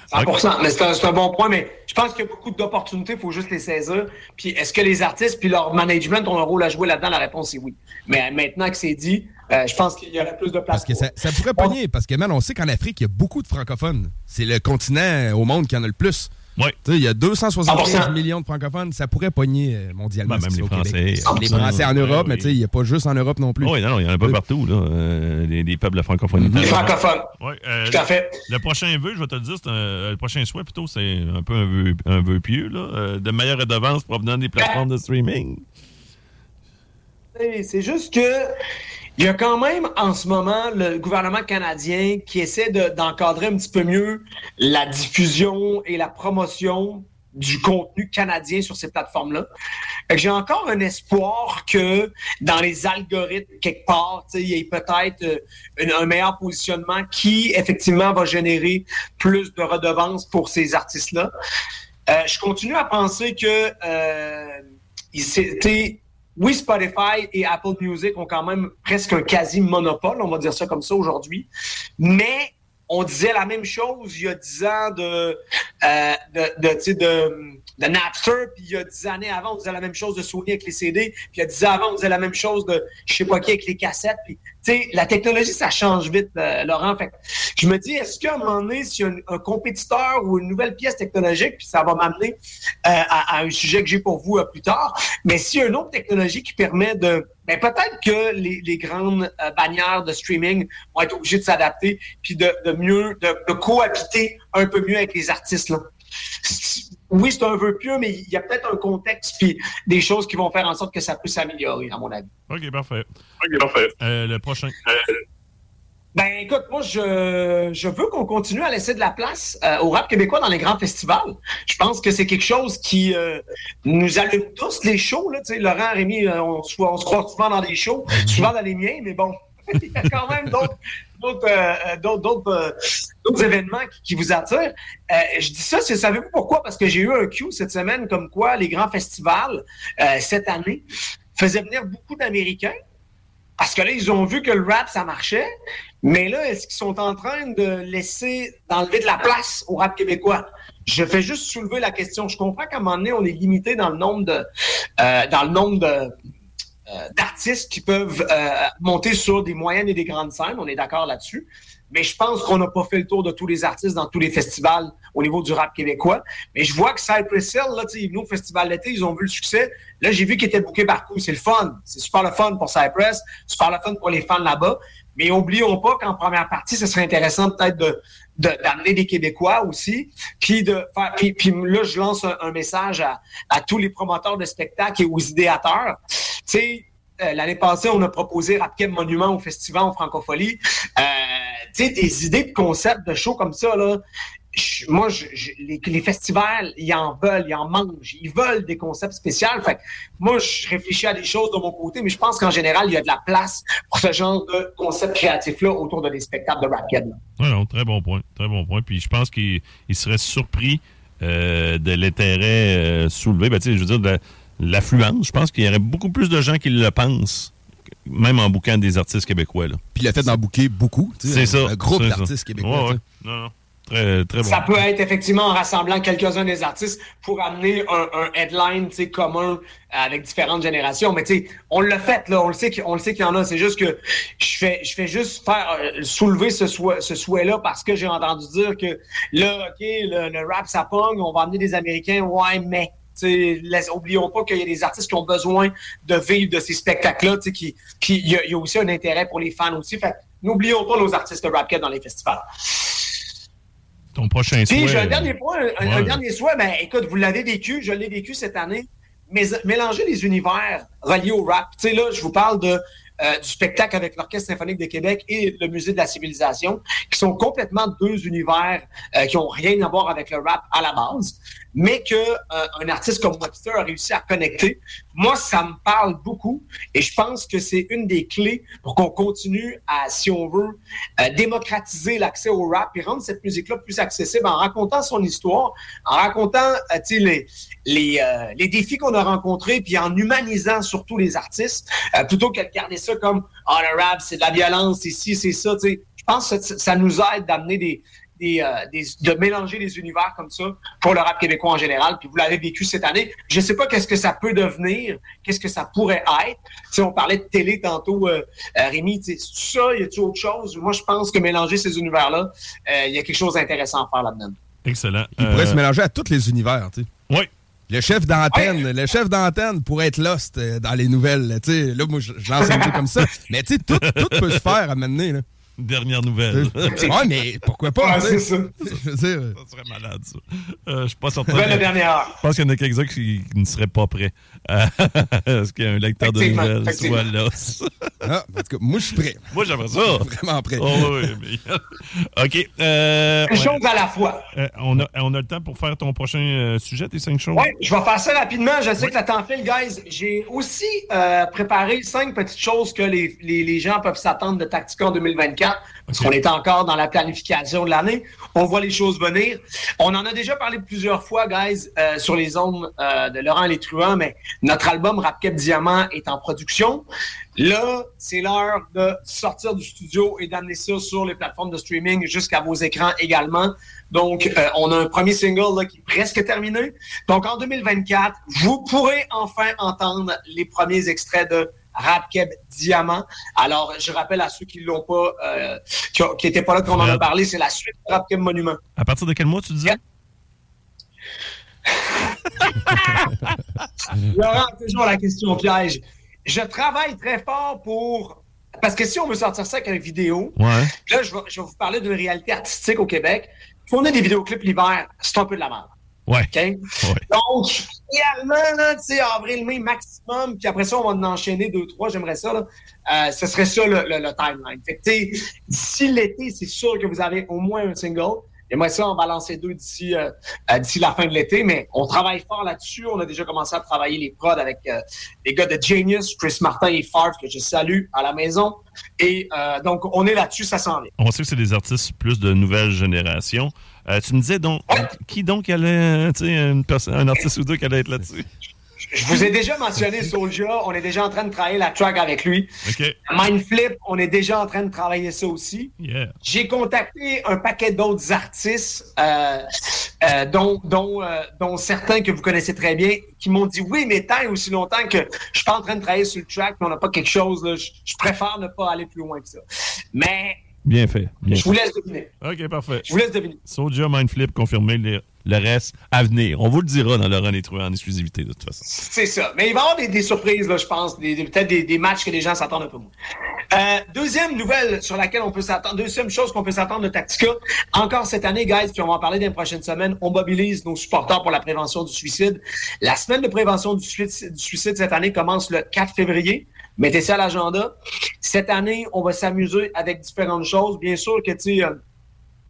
Speaker 3: 100 Mais c'est un, bon point, mais je pense qu'il y a beaucoup d'opportunités, il faut juste les saisir. Puis est-ce que les artistes puis leur management ont un rôle à jouer là-dedans? La réponse est oui. Mais maintenant que c'est dit, euh, je pense qu'il y aurait plus de place.
Speaker 4: Parce que ça, ça pourrait pogner, parce que, man, on sait qu'en Afrique, il y a beaucoup de francophones. C'est le continent au monde qui en a le plus.
Speaker 2: Ouais.
Speaker 4: Tu sais, il y a 275
Speaker 3: 100%.
Speaker 4: millions de francophones, ça pourrait pogner euh, mondialement.
Speaker 2: Ben,
Speaker 4: ce
Speaker 2: même les. Français.
Speaker 4: Les Français en Europe, mais tu sais, il n'y a pas juste en Europe non plus.
Speaker 2: Oui, non, il y en a un peu
Speaker 4: Oui.
Speaker 2: partout, là. euh, des, des peuples francophones.
Speaker 3: Les francophones.
Speaker 2: Ouais, euh,
Speaker 3: Tout à fait.
Speaker 2: Le prochain vœu, je vais te le dire, c'est un- le prochain souhait plutôt, c'est un peu un vœu, un vœu pieux, là, euh, de meilleure redevance provenant des plateformes de streaming.
Speaker 3: C'est juste que il y a quand même en ce moment le gouvernement canadien qui essaie de- d'encadrer un petit peu mieux la diffusion et la promotion du contenu canadien sur ces plateformes-là. J'ai encore un espoir que dans les algorithmes, quelque part, il y ait peut-être euh, un meilleur positionnement qui, effectivement, va générer plus de redevances pour ces artistes-là. Euh, je continue à penser que euh, il oui, Spotify et Apple Music ont quand même presque un quasi-monopole, on va dire ça comme ça aujourd'hui. Mais on disait la même chose il y a 10 ans de, euh, de, de, de, de Napster, puis il y a 10 années avant, on disait la même chose de Sony avec les CD, puis il y a 10 ans avant, on disait la même chose de je sais pas qui avec les cassettes. Puis, tu sais, la technologie, ça change vite, euh, Laurent. Fait je me dis, est-ce qu'à un moment donné, s'il y a un, un compétiteur ou une nouvelle pièce technologique, puis ça va m'amener euh, à, à un sujet que j'ai pour vous euh, plus tard, mais s'il y a une autre technologie qui permet de... Ben, peut-être que les, les grandes euh, bannières de streaming vont être obligées de s'adapter, puis de, de mieux, de, de cohabiter un peu mieux avec les artistes. Là. Oui, c'est un vœu pieux, mais il y a peut-être un contexte puis des choses qui vont faire en sorte que ça peut s'améliorer, à mon avis.
Speaker 2: OK, parfait. OK, parfait. Euh, le prochain.
Speaker 3: Ben écoute, moi je, je veux qu'on continue à laisser de la place euh, au rap québécois dans les grands festivals. Je pense que c'est quelque chose qui euh, nous allume tous les shows. Là, Tu sais, Laurent, Rémi, euh, on, on se croise souvent dans des shows, souvent dans les miens, mais bon, il y a quand même d'autres d'autres euh, euh, d'autres événements qui, vous attirent. Euh, je dis ça, savez-vous pourquoi? Parce que j'ai eu un cue cette semaine comme quoi les grands festivals cette année faisaient venir beaucoup d'Américains. Parce que là, ils ont vu que le rap, ça marchait. Mais là, est-ce qu'ils sont en train de laisser, d'enlever de la place au rap québécois? Je fais juste soulever la question. Je comprends qu'à un moment donné, on est limité dans le nombre de, dans le nombre de, d'artistes qui peuvent euh, monter sur des moyennes et des grandes scènes. On est d'accord là-dessus. Mais je pense qu'on n'a pas fait le tour de tous les artistes dans tous les festivals au niveau du rap québécois. Mais je vois que Cypress Hill, là, ils venaient au festival d'été, ils ont vu le succès. Là, j'ai vu qu'ils étaient bookés partout. C'est le fun. C'est super le fun pour Cypress, super le fun pour les fans là-bas. Mais oublions pas qu'en première partie, ce serait intéressant peut-être de d'amener des Québécois aussi, puis de faire, puis, là, je lance un, un message à, à tous les promoteurs de spectacles et aux idéateurs. Tu sais, euh, l'année passée, on a proposé Rapkem Monument au festival en francophonie. Euh, tu sais, des idées de concepts de show comme ça, là. Je- moi, je, je- les, les festivals, ils en veulent, ils en mangent, ils veulent des concepts spéciaux. Fait que moi, je réfléchis à des choses de mon côté, mais je pense qu'en général, il y a de la place pour ce genre de concept créatif-là autour de des spectacles de rap Kid, là.
Speaker 2: Non, non, très bon point. Très bon point. Puis je pense qu'il il serait surpris euh, de l'intérêt euh, soulevé. Ben, tu sais, je veux dire, de la- l'affluence. Je pense qu'il y aurait beaucoup plus de gens qui le pensent, même en bouquant des artistes québécois. Là.
Speaker 4: Puis le fait d'en bouquer beaucoup. tu sais,
Speaker 2: C'est
Speaker 4: un-
Speaker 2: ça.
Speaker 4: Un groupe d'artistes québécois.
Speaker 2: Ouais, ouais. Non, non. Très, très bon.
Speaker 3: Ça peut être effectivement en rassemblant quelques-uns des artistes pour amener un, headline commun avec différentes générations. Mais on l'a fait, là, on le sait qu'il on le sait qu'il y en a. C'est juste que je fais, je fais juste faire euh, soulever ce, souhait, souhait-là parce que j'ai entendu dire que là, OK, le, le rap, ça pogne, on va amener des Américains, ouais, mais. laisse- oublions pas qu'il y a des artistes qui ont besoin de vivre de ces spectacles-là, qui, puis il y, a- aussi un intérêt pour les fans aussi. Fait n'oublions pas nos artistes de rap dans les festivals.
Speaker 2: Ton prochain souhait.
Speaker 3: Puis j'ai un dernier point, un, dernier souhait. Ben, écoute, vous l'avez vécu, je l'ai vécu cette année. Mais mélanger les univers reliés au rap. Tu sais, là, je vous parle de, euh, du spectacle avec l'Orchestre symphonique de Québec et le Musée de la civilisation, qui sont complètement deux univers euh, qui ont rien à voir avec le rap à la base, mais que euh, un artiste comme Webster a réussi à connecter. Moi, ça me parle beaucoup et je pense que c'est une des clés pour qu'on continue à, si on veut, euh, démocratiser l'accès au rap et rendre cette musique-là plus accessible en racontant son histoire, en racontant euh, les, les, euh, les défis qu'on a rencontrés, puis en humanisant surtout les artistes, euh, plutôt que de garder ça comme « Ah, le rap, c'est de la violence, c'est ci, c'est ça ». tu sais. Je pense que ça, nous aide d'amener des, des, euh, des- de mélanger les univers comme ça pour le rap québécois en général. Puis vous l'avez vécu cette année. Je sais pas qu'est-ce que ça peut devenir, qu'est-ce que ça pourrait être. Tu sais, on parlait de télé tantôt, euh, euh, Rémi. tu sais, C'est ça, y a-tu autre chose? Moi, je pense que mélanger ces univers-là, euh, il y a quelque chose d'intéressant à faire là-dedans.
Speaker 2: Excellent.
Speaker 4: Il pourrait se mélanger à tous les univers, tu sais.
Speaker 2: Oui.
Speaker 4: Le chef d'antenne, le chef d'antenne pourrait être lost euh, dans les nouvelles. là, moi, je, je lance un peu comme ça. Mais tu sais, tout, tout peut se faire à mener. Là.
Speaker 2: Dernière nouvelle.
Speaker 4: ouais, mais pourquoi pas?
Speaker 3: Ouais, c'est ça.
Speaker 4: Je veux dire,
Speaker 2: Ça serait malade, ça. Euh, je suis pas certain.
Speaker 3: Nouvelle de dernière heure.
Speaker 2: Je pense qu'il y en a quelques-uns qui, qui ne seraient pas prêts à ce qu'un lecteur de nouvelles soit là.
Speaker 4: ah, en tout cas, moi, je suis prêt.
Speaker 2: Moi, j'aimerais ça.
Speaker 4: Vraiment prêt.
Speaker 2: Oh, oui, mais- OK. euh,
Speaker 3: Une
Speaker 2: ouais.
Speaker 3: chose à la fois.
Speaker 2: Euh, on, a, on a le temps pour faire ton prochain euh, sujet, tes cinq choses?
Speaker 3: Oui, je vais faire ça rapidement. Je sais que le temps file, guys. J'ai aussi euh, préparé cinq petites choses que les, les, les gens peuvent s'attendre de Tactica en 2024. Parce qu'on est encore dans la planification de l'année. On voit les choses venir. On en a déjà parlé plusieurs fois, guys, euh, sur les ondes euh, de Laurent Les Truands, mais notre album Rap Cap Diamant est en production. Là, c'est l'heure de sortir du studio et d'amener ça sur les plateformes de streaming jusqu'à vos écrans également. Donc, euh, on a un premier single là, qui est presque terminé. Donc, en 2024, vous pourrez enfin entendre les premiers extraits de Rap Keb Diamant. Alors, je rappelle à ceux qui l'ont pas, euh, qui, ont- qui étaient pas là quand on en a parlé, c'est la suite de Rap Keb Monument.
Speaker 2: À partir de quel mois tu disais?
Speaker 3: Laurent, toujours la question piège. Je travaille très fort pour... Parce que si on veut sortir ça avec une vidéo,
Speaker 2: Ouais.
Speaker 3: là, je vais, je vais vous parler d'une réalité artistique au Québec. Tourner des vidéoclips l'hiver, c'est un peu de la merde.
Speaker 2: Ouais.
Speaker 3: Donc, idéalement, tu sais, avril-mai maximum, puis après ça, on va en enchaîner deux, trois, j'aimerais ça, là. Euh, ce serait ça le, le- le timeline. Fait que, tu sais, d'ici l'été, c'est sûr que vous avez au moins un single. J'aimerais ça en balancer deux d'ici euh, euh, d'ici la fin de l'été, mais on travaille fort là-dessus. On a déjà commencé à travailler les prods avec euh, les gars de Genius, Chris Martin et Favre, que je salue à la maison. Et donc, on est là-dessus, ça s'en vient.
Speaker 2: On sait que c'est des artistes plus de nouvelle génération. Euh, tu me disais donc, qui donc allait, tu sais, une personne- un artiste ou deux qui allait être là-dessus?
Speaker 3: Je vous ai déjà mentionné Soulja. On est déjà en train de travailler la track avec lui.
Speaker 2: OK.
Speaker 3: Mindflip, on est déjà en train de travailler ça aussi.
Speaker 2: Yeah.
Speaker 3: J'ai contacté un paquet d'autres artistes, euh, euh, dont, dont, euh, dont certains que vous connaissez très bien, qui m'ont dit oui, mais tant et aussi longtemps que je suis pas en train de travailler sur le track, mais on n'a pas quelque chose, là, je, je préfère ne pas aller plus loin que ça. Mais
Speaker 2: Bien fait. Bien
Speaker 3: je vous
Speaker 2: fait.
Speaker 3: laisse deviner.
Speaker 2: OK, parfait.
Speaker 3: Je vous laisse deviner.
Speaker 2: Soulja, Mindflip, confirmé. Le, le reste, à venir. On vous le dira dans Laurent et Trouvé en exclusivité, de toute façon.
Speaker 3: C'est ça. Mais il va y avoir des, des surprises, là, je pense, des, des- peut-être des, des matchs que les gens s'attendent un peu moins. Euh, deuxième nouvelle sur laquelle on peut s'attendre, deuxième chose qu'on peut s'attendre de Tactica, encore cette année, guys, puis on va en parler dans les prochaines semaines, on mobilise nos supporters pour la prévention du suicide. La semaine de prévention du suicide, du suicide cette année commence le 4 février. Mettez ça à l'agenda. Cette année, on va s'amuser avec différentes choses. Bien sûr que, tu euh,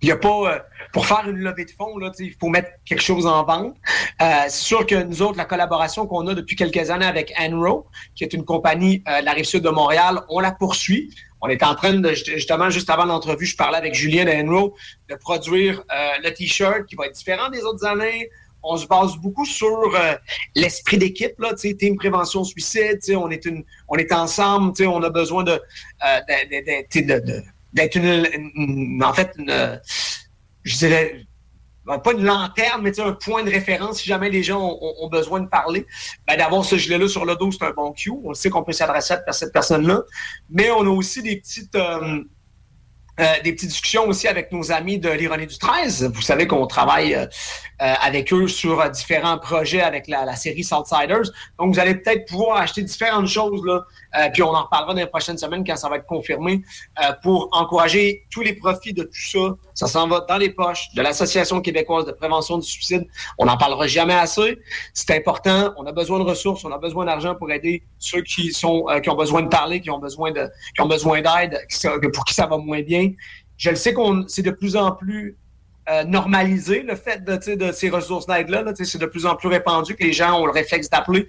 Speaker 3: il y a pas euh, pour faire une levée de fonds il faut mettre quelque chose en vente. Euh, c'est sûr que nous autres, la collaboration qu'on a depuis quelques années avec Enro, qui est une compagnie de la rive sud de Montréal, on la poursuit. On est en train de justement juste avant l'entrevue, je parlais avec Julien de Enro de produire le t-shirt qui va être différent des autres années. On se base beaucoup sur euh, l'esprit d'équipe là, tu team prévention suicide. tu On est une, on est ensemble. tu On a besoin de, euh, d'être une, en fait, une, je dirais, ben, pas une lanterne, mais un point de référence si jamais les gens ont, besoin de parler. Ben, d'avoir ce gilet-là sur le dos, c'est un bon cue. On sait qu'on peut s'adresser à cette personne-là. Mais on a aussi des petites... euh, des petites discussions aussi avec nos amis de l'ironie du 13. Vous savez qu'on travaille avec eux sur euh, différents projets avec la, la série Southsiders. Donc, vous allez peut-être pouvoir acheter différentes choses, là, euh, puis on en reparlera dans les prochaines semaines quand ça va être confirmé, euh, pour encourager tous les profits de tout ça. Ça s'en va dans les poches de l'Association québécoise de prévention du suicide. On n'en parlera jamais assez. C'est important. On a besoin de ressources, on a besoin d'argent pour aider ceux qui sont euh, qui ont besoin de parler, qui ont besoin de qui ont besoin d'aide, pour qui ça va moins bien. Je le sais qu'on c'est de plus en plus euh, normalisé le fait de, ces ressources d'aide-là. là, c'est de plus en plus répandu que les gens ont le réflexe d'appeler.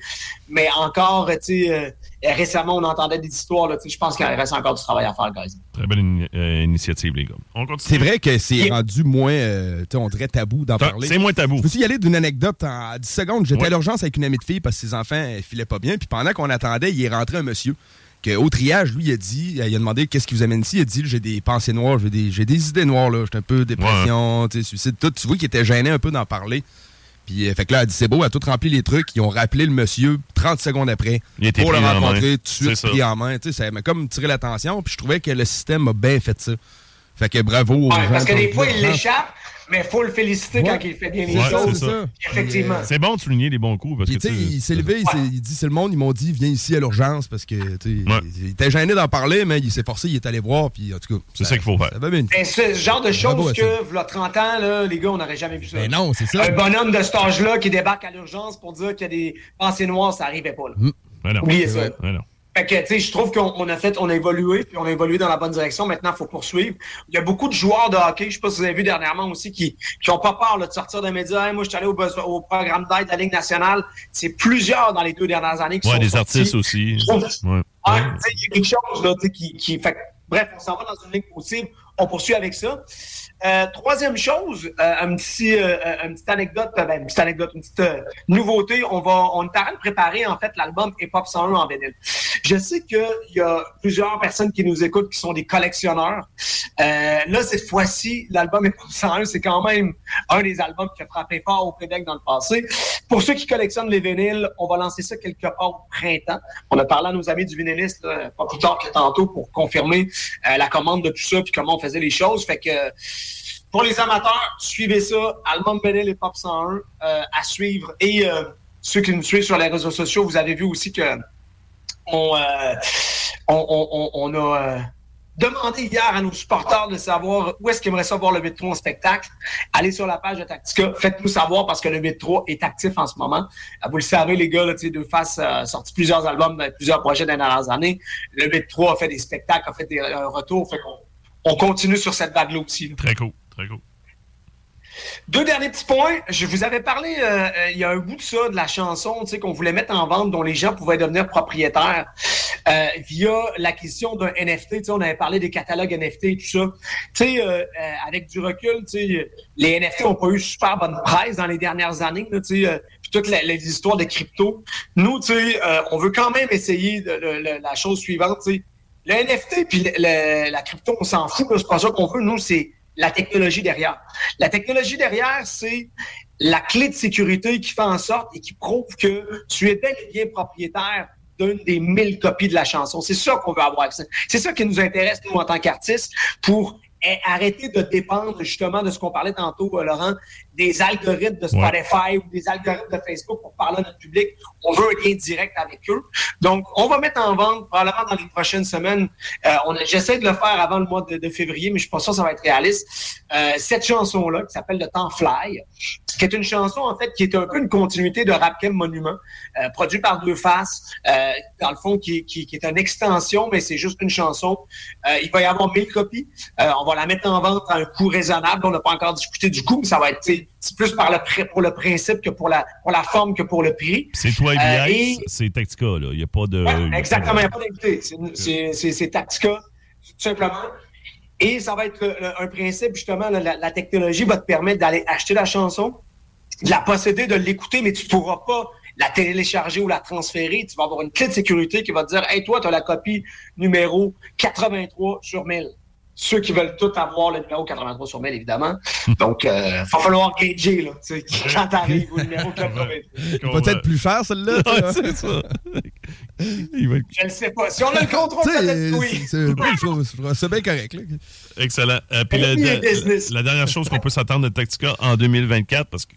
Speaker 3: Mais encore, euh, récemment, on entendait des histoires. Je pense qu'il reste encore du travail à faire, guys.
Speaker 2: Très belle euh, initiative, les gars. On continue.
Speaker 4: C'est vrai que c'est
Speaker 3: Et-
Speaker 4: rendu moins, euh, on dirait tabou d'en
Speaker 2: T'as-
Speaker 4: parler.
Speaker 2: C'est moins tabou.
Speaker 4: Je me suis y aller d'une anecdote en 10 secondes. J'étais
Speaker 2: Ouais.
Speaker 4: à l'urgence avec une amie de fille parce que ses enfants ne filaient pas bien. Puis pendant qu'on attendait, il est rentré un monsieur que, au triage, lui, il a dit, il a demandé qu'est-ce qui vous amène ici. Il a dit j'ai des pensées noires, j'ai des, idées noires, là. J'étais un peu dépression, tu sais, suicide, tout. Tu vois qu'il était gêné un peu d'en parler. Puis, euh, fait que là, elle a dit c'est beau, elle a tout rempli les trucs. Ils ont rappelé le monsieur 30 secondes après
Speaker 2: Il
Speaker 4: pour le rencontrer, tout de suite
Speaker 2: ça.
Speaker 4: pris en main. Tu sais, ça m'a comme tiré l'attention. Puis je trouvais que le système a bien fait ça. Fait que bravo aux
Speaker 3: Ouais,
Speaker 4: gens
Speaker 3: parce que des
Speaker 4: de
Speaker 3: fois, il
Speaker 4: l'urgence.
Speaker 3: Mais il faut le féliciter
Speaker 4: Ouais.
Speaker 3: quand il fait bien les
Speaker 2: Ouais,
Speaker 3: choses.
Speaker 2: ça.
Speaker 3: Effectivement.
Speaker 2: C'est bon de souligner les bons coups parce
Speaker 4: Puis,
Speaker 2: que
Speaker 4: tu sais,
Speaker 2: tu-
Speaker 4: il s'est levé, il, dit c'est le monde, ils m'ont dit viens ici à l'urgence parce que tu sais,
Speaker 2: Ouais.
Speaker 4: il, il était gêné d'en parler, mais il s'est forcé, il est allé voir, puis en tout cas.
Speaker 2: C'est ça qu'il faut faire.
Speaker 4: Ça va bien.
Speaker 3: Ben, c'est ce genre de choses que, voilà 30 ans, là, les gars, on n'aurait jamais vu ça.
Speaker 4: Ben non, c'est ça.
Speaker 3: Un bonhomme de cet âge-là qui débarque à l'urgence pour dire qu'il y a des pensées noires, ça n'arrivait pas. Là.
Speaker 2: Ouais, non.
Speaker 3: Oubliez
Speaker 4: c'est
Speaker 3: ça. Fait que, tu sais, je trouve qu'on on a fait, on a évolué, puis on a évolué dans la bonne direction. Maintenant, il faut poursuivre. Il y a beaucoup de joueurs de hockey, je sais pas si vous avez vu dernièrement aussi, qui qui ont pas peur là, de sortir des médias. Hey, moi, je suis allé au, au programme d'aide de la Ligue nationale. C'est plusieurs dans les deux dernières années qui
Speaker 2: Ouais,
Speaker 3: sont
Speaker 2: des
Speaker 3: sortis.
Speaker 2: artistes aussi.
Speaker 3: Je trouve-
Speaker 2: Ouais.
Speaker 3: Ouais, il y a quelque chose là, tu sais, qui, qui fait que- bref, on s'en va dans une ligne possible. On poursuit avec ça. Euh, troisième chose, euh, un petit, euh, une petite anecdote, euh, ben, une petite anecdote, une petite euh, nouveauté. On va, on est en train de préparer en fait l'album Hip Hop 101 en vinyle. Je sais qu'il y a plusieurs personnes qui nous écoutent qui sont des collectionneurs. Euh, là, cette fois-ci, l'album Hip Hop 101, c'est quand même un des albums qui a frappé fort au Québec dans le passé. Pour ceux qui collectionnent les vinyles, on va lancer ça quelque part au printemps. On a parlé à nos amis du vinyliste pas plus tard que tantôt pour confirmer la commande de tout ça puis comment on faisait les choses. Fait que pour les amateurs, suivez ça. Album Vinyl et Pop 101 euh, à suivre. Et euh, ceux qui nous suivent sur les réseaux sociaux, vous avez vu aussi que on, euh, on, a demandé hier à nos supporters de savoir où est-ce qu'ils aimeraient savoir le 8-3 en spectacle. Allez sur la page de Tactica, faites-nous savoir parce que le 8-3 est actif en ce moment. Vous le savez, les gars, là, de face euh, sorti plusieurs albums, plusieurs projets dans les dernières années. Le 8-3 a fait des spectacles, a fait des, un retour, fait qu'on on continue sur cette vague-là aussi.
Speaker 2: Très cool,
Speaker 3: Deux derniers petits points. Je vous avais parlé euh, euh, il y a un bout de ça, de la chanson qu'on voulait mettre en vente dont les gens pouvaient devenir propriétaires euh, via l'acquisition d'un NFT. On avait parlé des catalogues NFT et tout ça. sais, avec du recul, les NFT n'ont pas eu super bonne presse dans les dernières années. puis toutes les, histoires de crypto. Nous, on veut quand même essayer la chose suivante. Le NFT puis la crypto, on s'en fout. C'est pas ça qu'on veut. Nous, c'est la technologie derrière. La technologie derrière, c'est la clé de sécurité qui fait en sorte et qui prouve que tu es bel et bien propriétaire d'une des mille copies de la chanson. C'est ça qu'on veut avoir. C'est ça qui nous intéresse, nous, en tant qu'artistes, pour arrêter de dépendre justement de ce qu'on parlait tantôt, euh, Laurent, des algorithmes de Spotify ou des algorithmes de Facebook pour parler à notre public. On veut un lien direct avec eux. Donc, on va mettre en vente probablement dans les prochaines semaines. Euh, J'essaie de le faire avant le mois de, février, mais je pense pas que ça va être réaliste. Euh, cette chanson-là, qui s'appelle Le Temps Fly, qui est une chanson, en fait, qui est un peu une continuité de Rap Monument, euh, produit par Deux Faces, euh, dans le fond, qui, qui, qui, est une extension, mais c'est juste une chanson. Euh, il va y avoir 1000 copies. on va la mettre en vente à un coût raisonnable. On n'a pas encore discuté du coût, mais ça va être c'est plus par le, pour le principe que pour la, pour la forme que pour le prix.
Speaker 2: C'est toi et euh, c'est Tactica, là. Il n'y a pas de.
Speaker 3: exactement, il n'y a pas d'invité. C'est Tactica, tout simplement. Et ça va être un principe, justement, la, technologie va te permettre d'aller acheter la chanson, de la posséder, de l'écouter, mais tu ne pourras pas la télécharger ou la transférer. Tu vas avoir une clé de sécurité qui va te dire Hey, toi, tu as la copie numéro 83 sur 1000 ceux qui veulent tout avoir le numéro 83 sur 1000, évidemment. Donc, il euh, va falloir gager, là, tu sais, quand t'arrives au numéro 83. Il
Speaker 4: va être plus cher, celle-là.
Speaker 3: c'est ça. Je ne sais pas. Si on a le contrôle, peut-être oui.
Speaker 4: C'est bien correct. Là.
Speaker 2: Excellent. Euh, puis la, la, dernière chose qu'on peut s'attendre de Tactica en 2024, parce que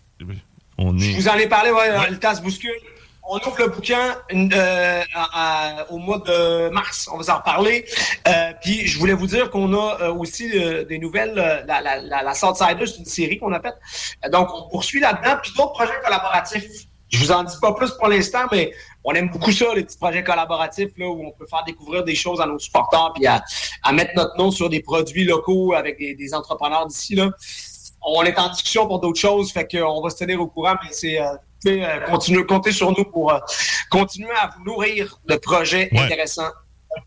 Speaker 2: on est...
Speaker 3: Je vous en ai parlé, ouais, le temps se bouscule on ouvre le bouquin euh, au mois de mars. On va s'en reparler. Euh, puis je voulais vous dire qu'on a euh, aussi des nouvelles. La, la, la, la Southsider, c'est une série qu'on a faite. Donc, on poursuit là-dedans. Puis d'autres projets collaboratifs. Je vous en dis pas plus pour l'instant, mais on aime beaucoup ça, les petits projets collaboratifs là, où on peut faire découvrir des choses à nos supporters puis à, mettre notre nom sur des produits locaux avec des, des entrepreneurs d'ici. là. On est en discussion pour d'autres choses, fait qu'on va se tenir au courant, mais c'est continuez, comptez sur nous pour euh, continuer à vous nourrir de projets intéressants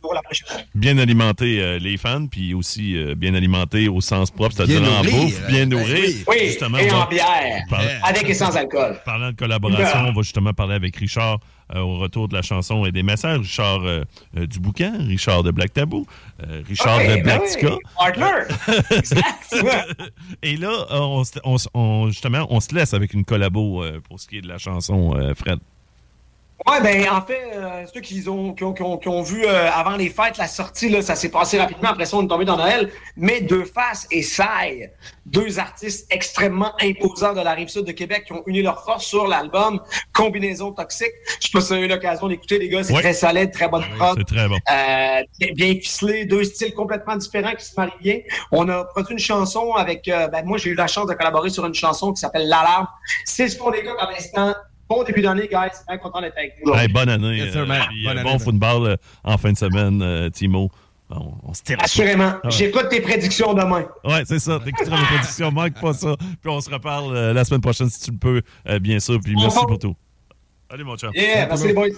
Speaker 3: pour la prochaine année.
Speaker 2: Bien alimenter euh, les fans, puis aussi bien alimenter au sens propre, c'est-à-dire en bouffe, bien nourrir.
Speaker 3: Oui, justement, et en bière, avec et sans alcool.
Speaker 2: Parlant de collaboration, on va justement parler avec Richard euh, au retour de la chanson et des messages. Richard euh, euh, du bouquin, Richard de Black Tabou, Richard de Black
Speaker 3: ben
Speaker 2: et là, on, justement, on se laisse avec une collabo pour ce qui est de la chanson, Fred.
Speaker 3: Oui, ben en fait, euh, ceux qui ont, qui ont, qui ont, vu euh, avant les fêtes la sortie, là, ça s'est passé rapidement. Après ça, on est tombé dans Noël. Mais Deux Faces et Sai, deux artistes extrêmement imposants de la rive sud de Québec qui ont uni leurs forces sur l'album Combinaison Toxique. Je sais pas si vous avez eu l'occasion d'écouter, les gars. C'est très solide, très bonne prod.
Speaker 2: c'est très bon.
Speaker 3: Euh, bien, ficelé, deux styles complètement différents qui se marient bien. On a produit une chanson avec... ben, moi, j'ai eu la chance de collaborer sur une chanson qui s'appelle L'Alarme. C'est ce qu'on les gars, par l'instant, Bon début d'année, guys. Bien content d'être avec vous.
Speaker 2: bonne année. Euh, euh, bon football euh, en fin de semaine, Timo. On, se tire
Speaker 3: Assurément. J'écoute tes prédictions demain.
Speaker 2: Oui, c'est ça. T'écouteras mes prédictions. Manque pas ça. Puis on se reparle la semaine prochaine si tu le peux, bien sûr. Puis merci pour tout. Allez, mon chat.
Speaker 3: Yeah, merci les boys.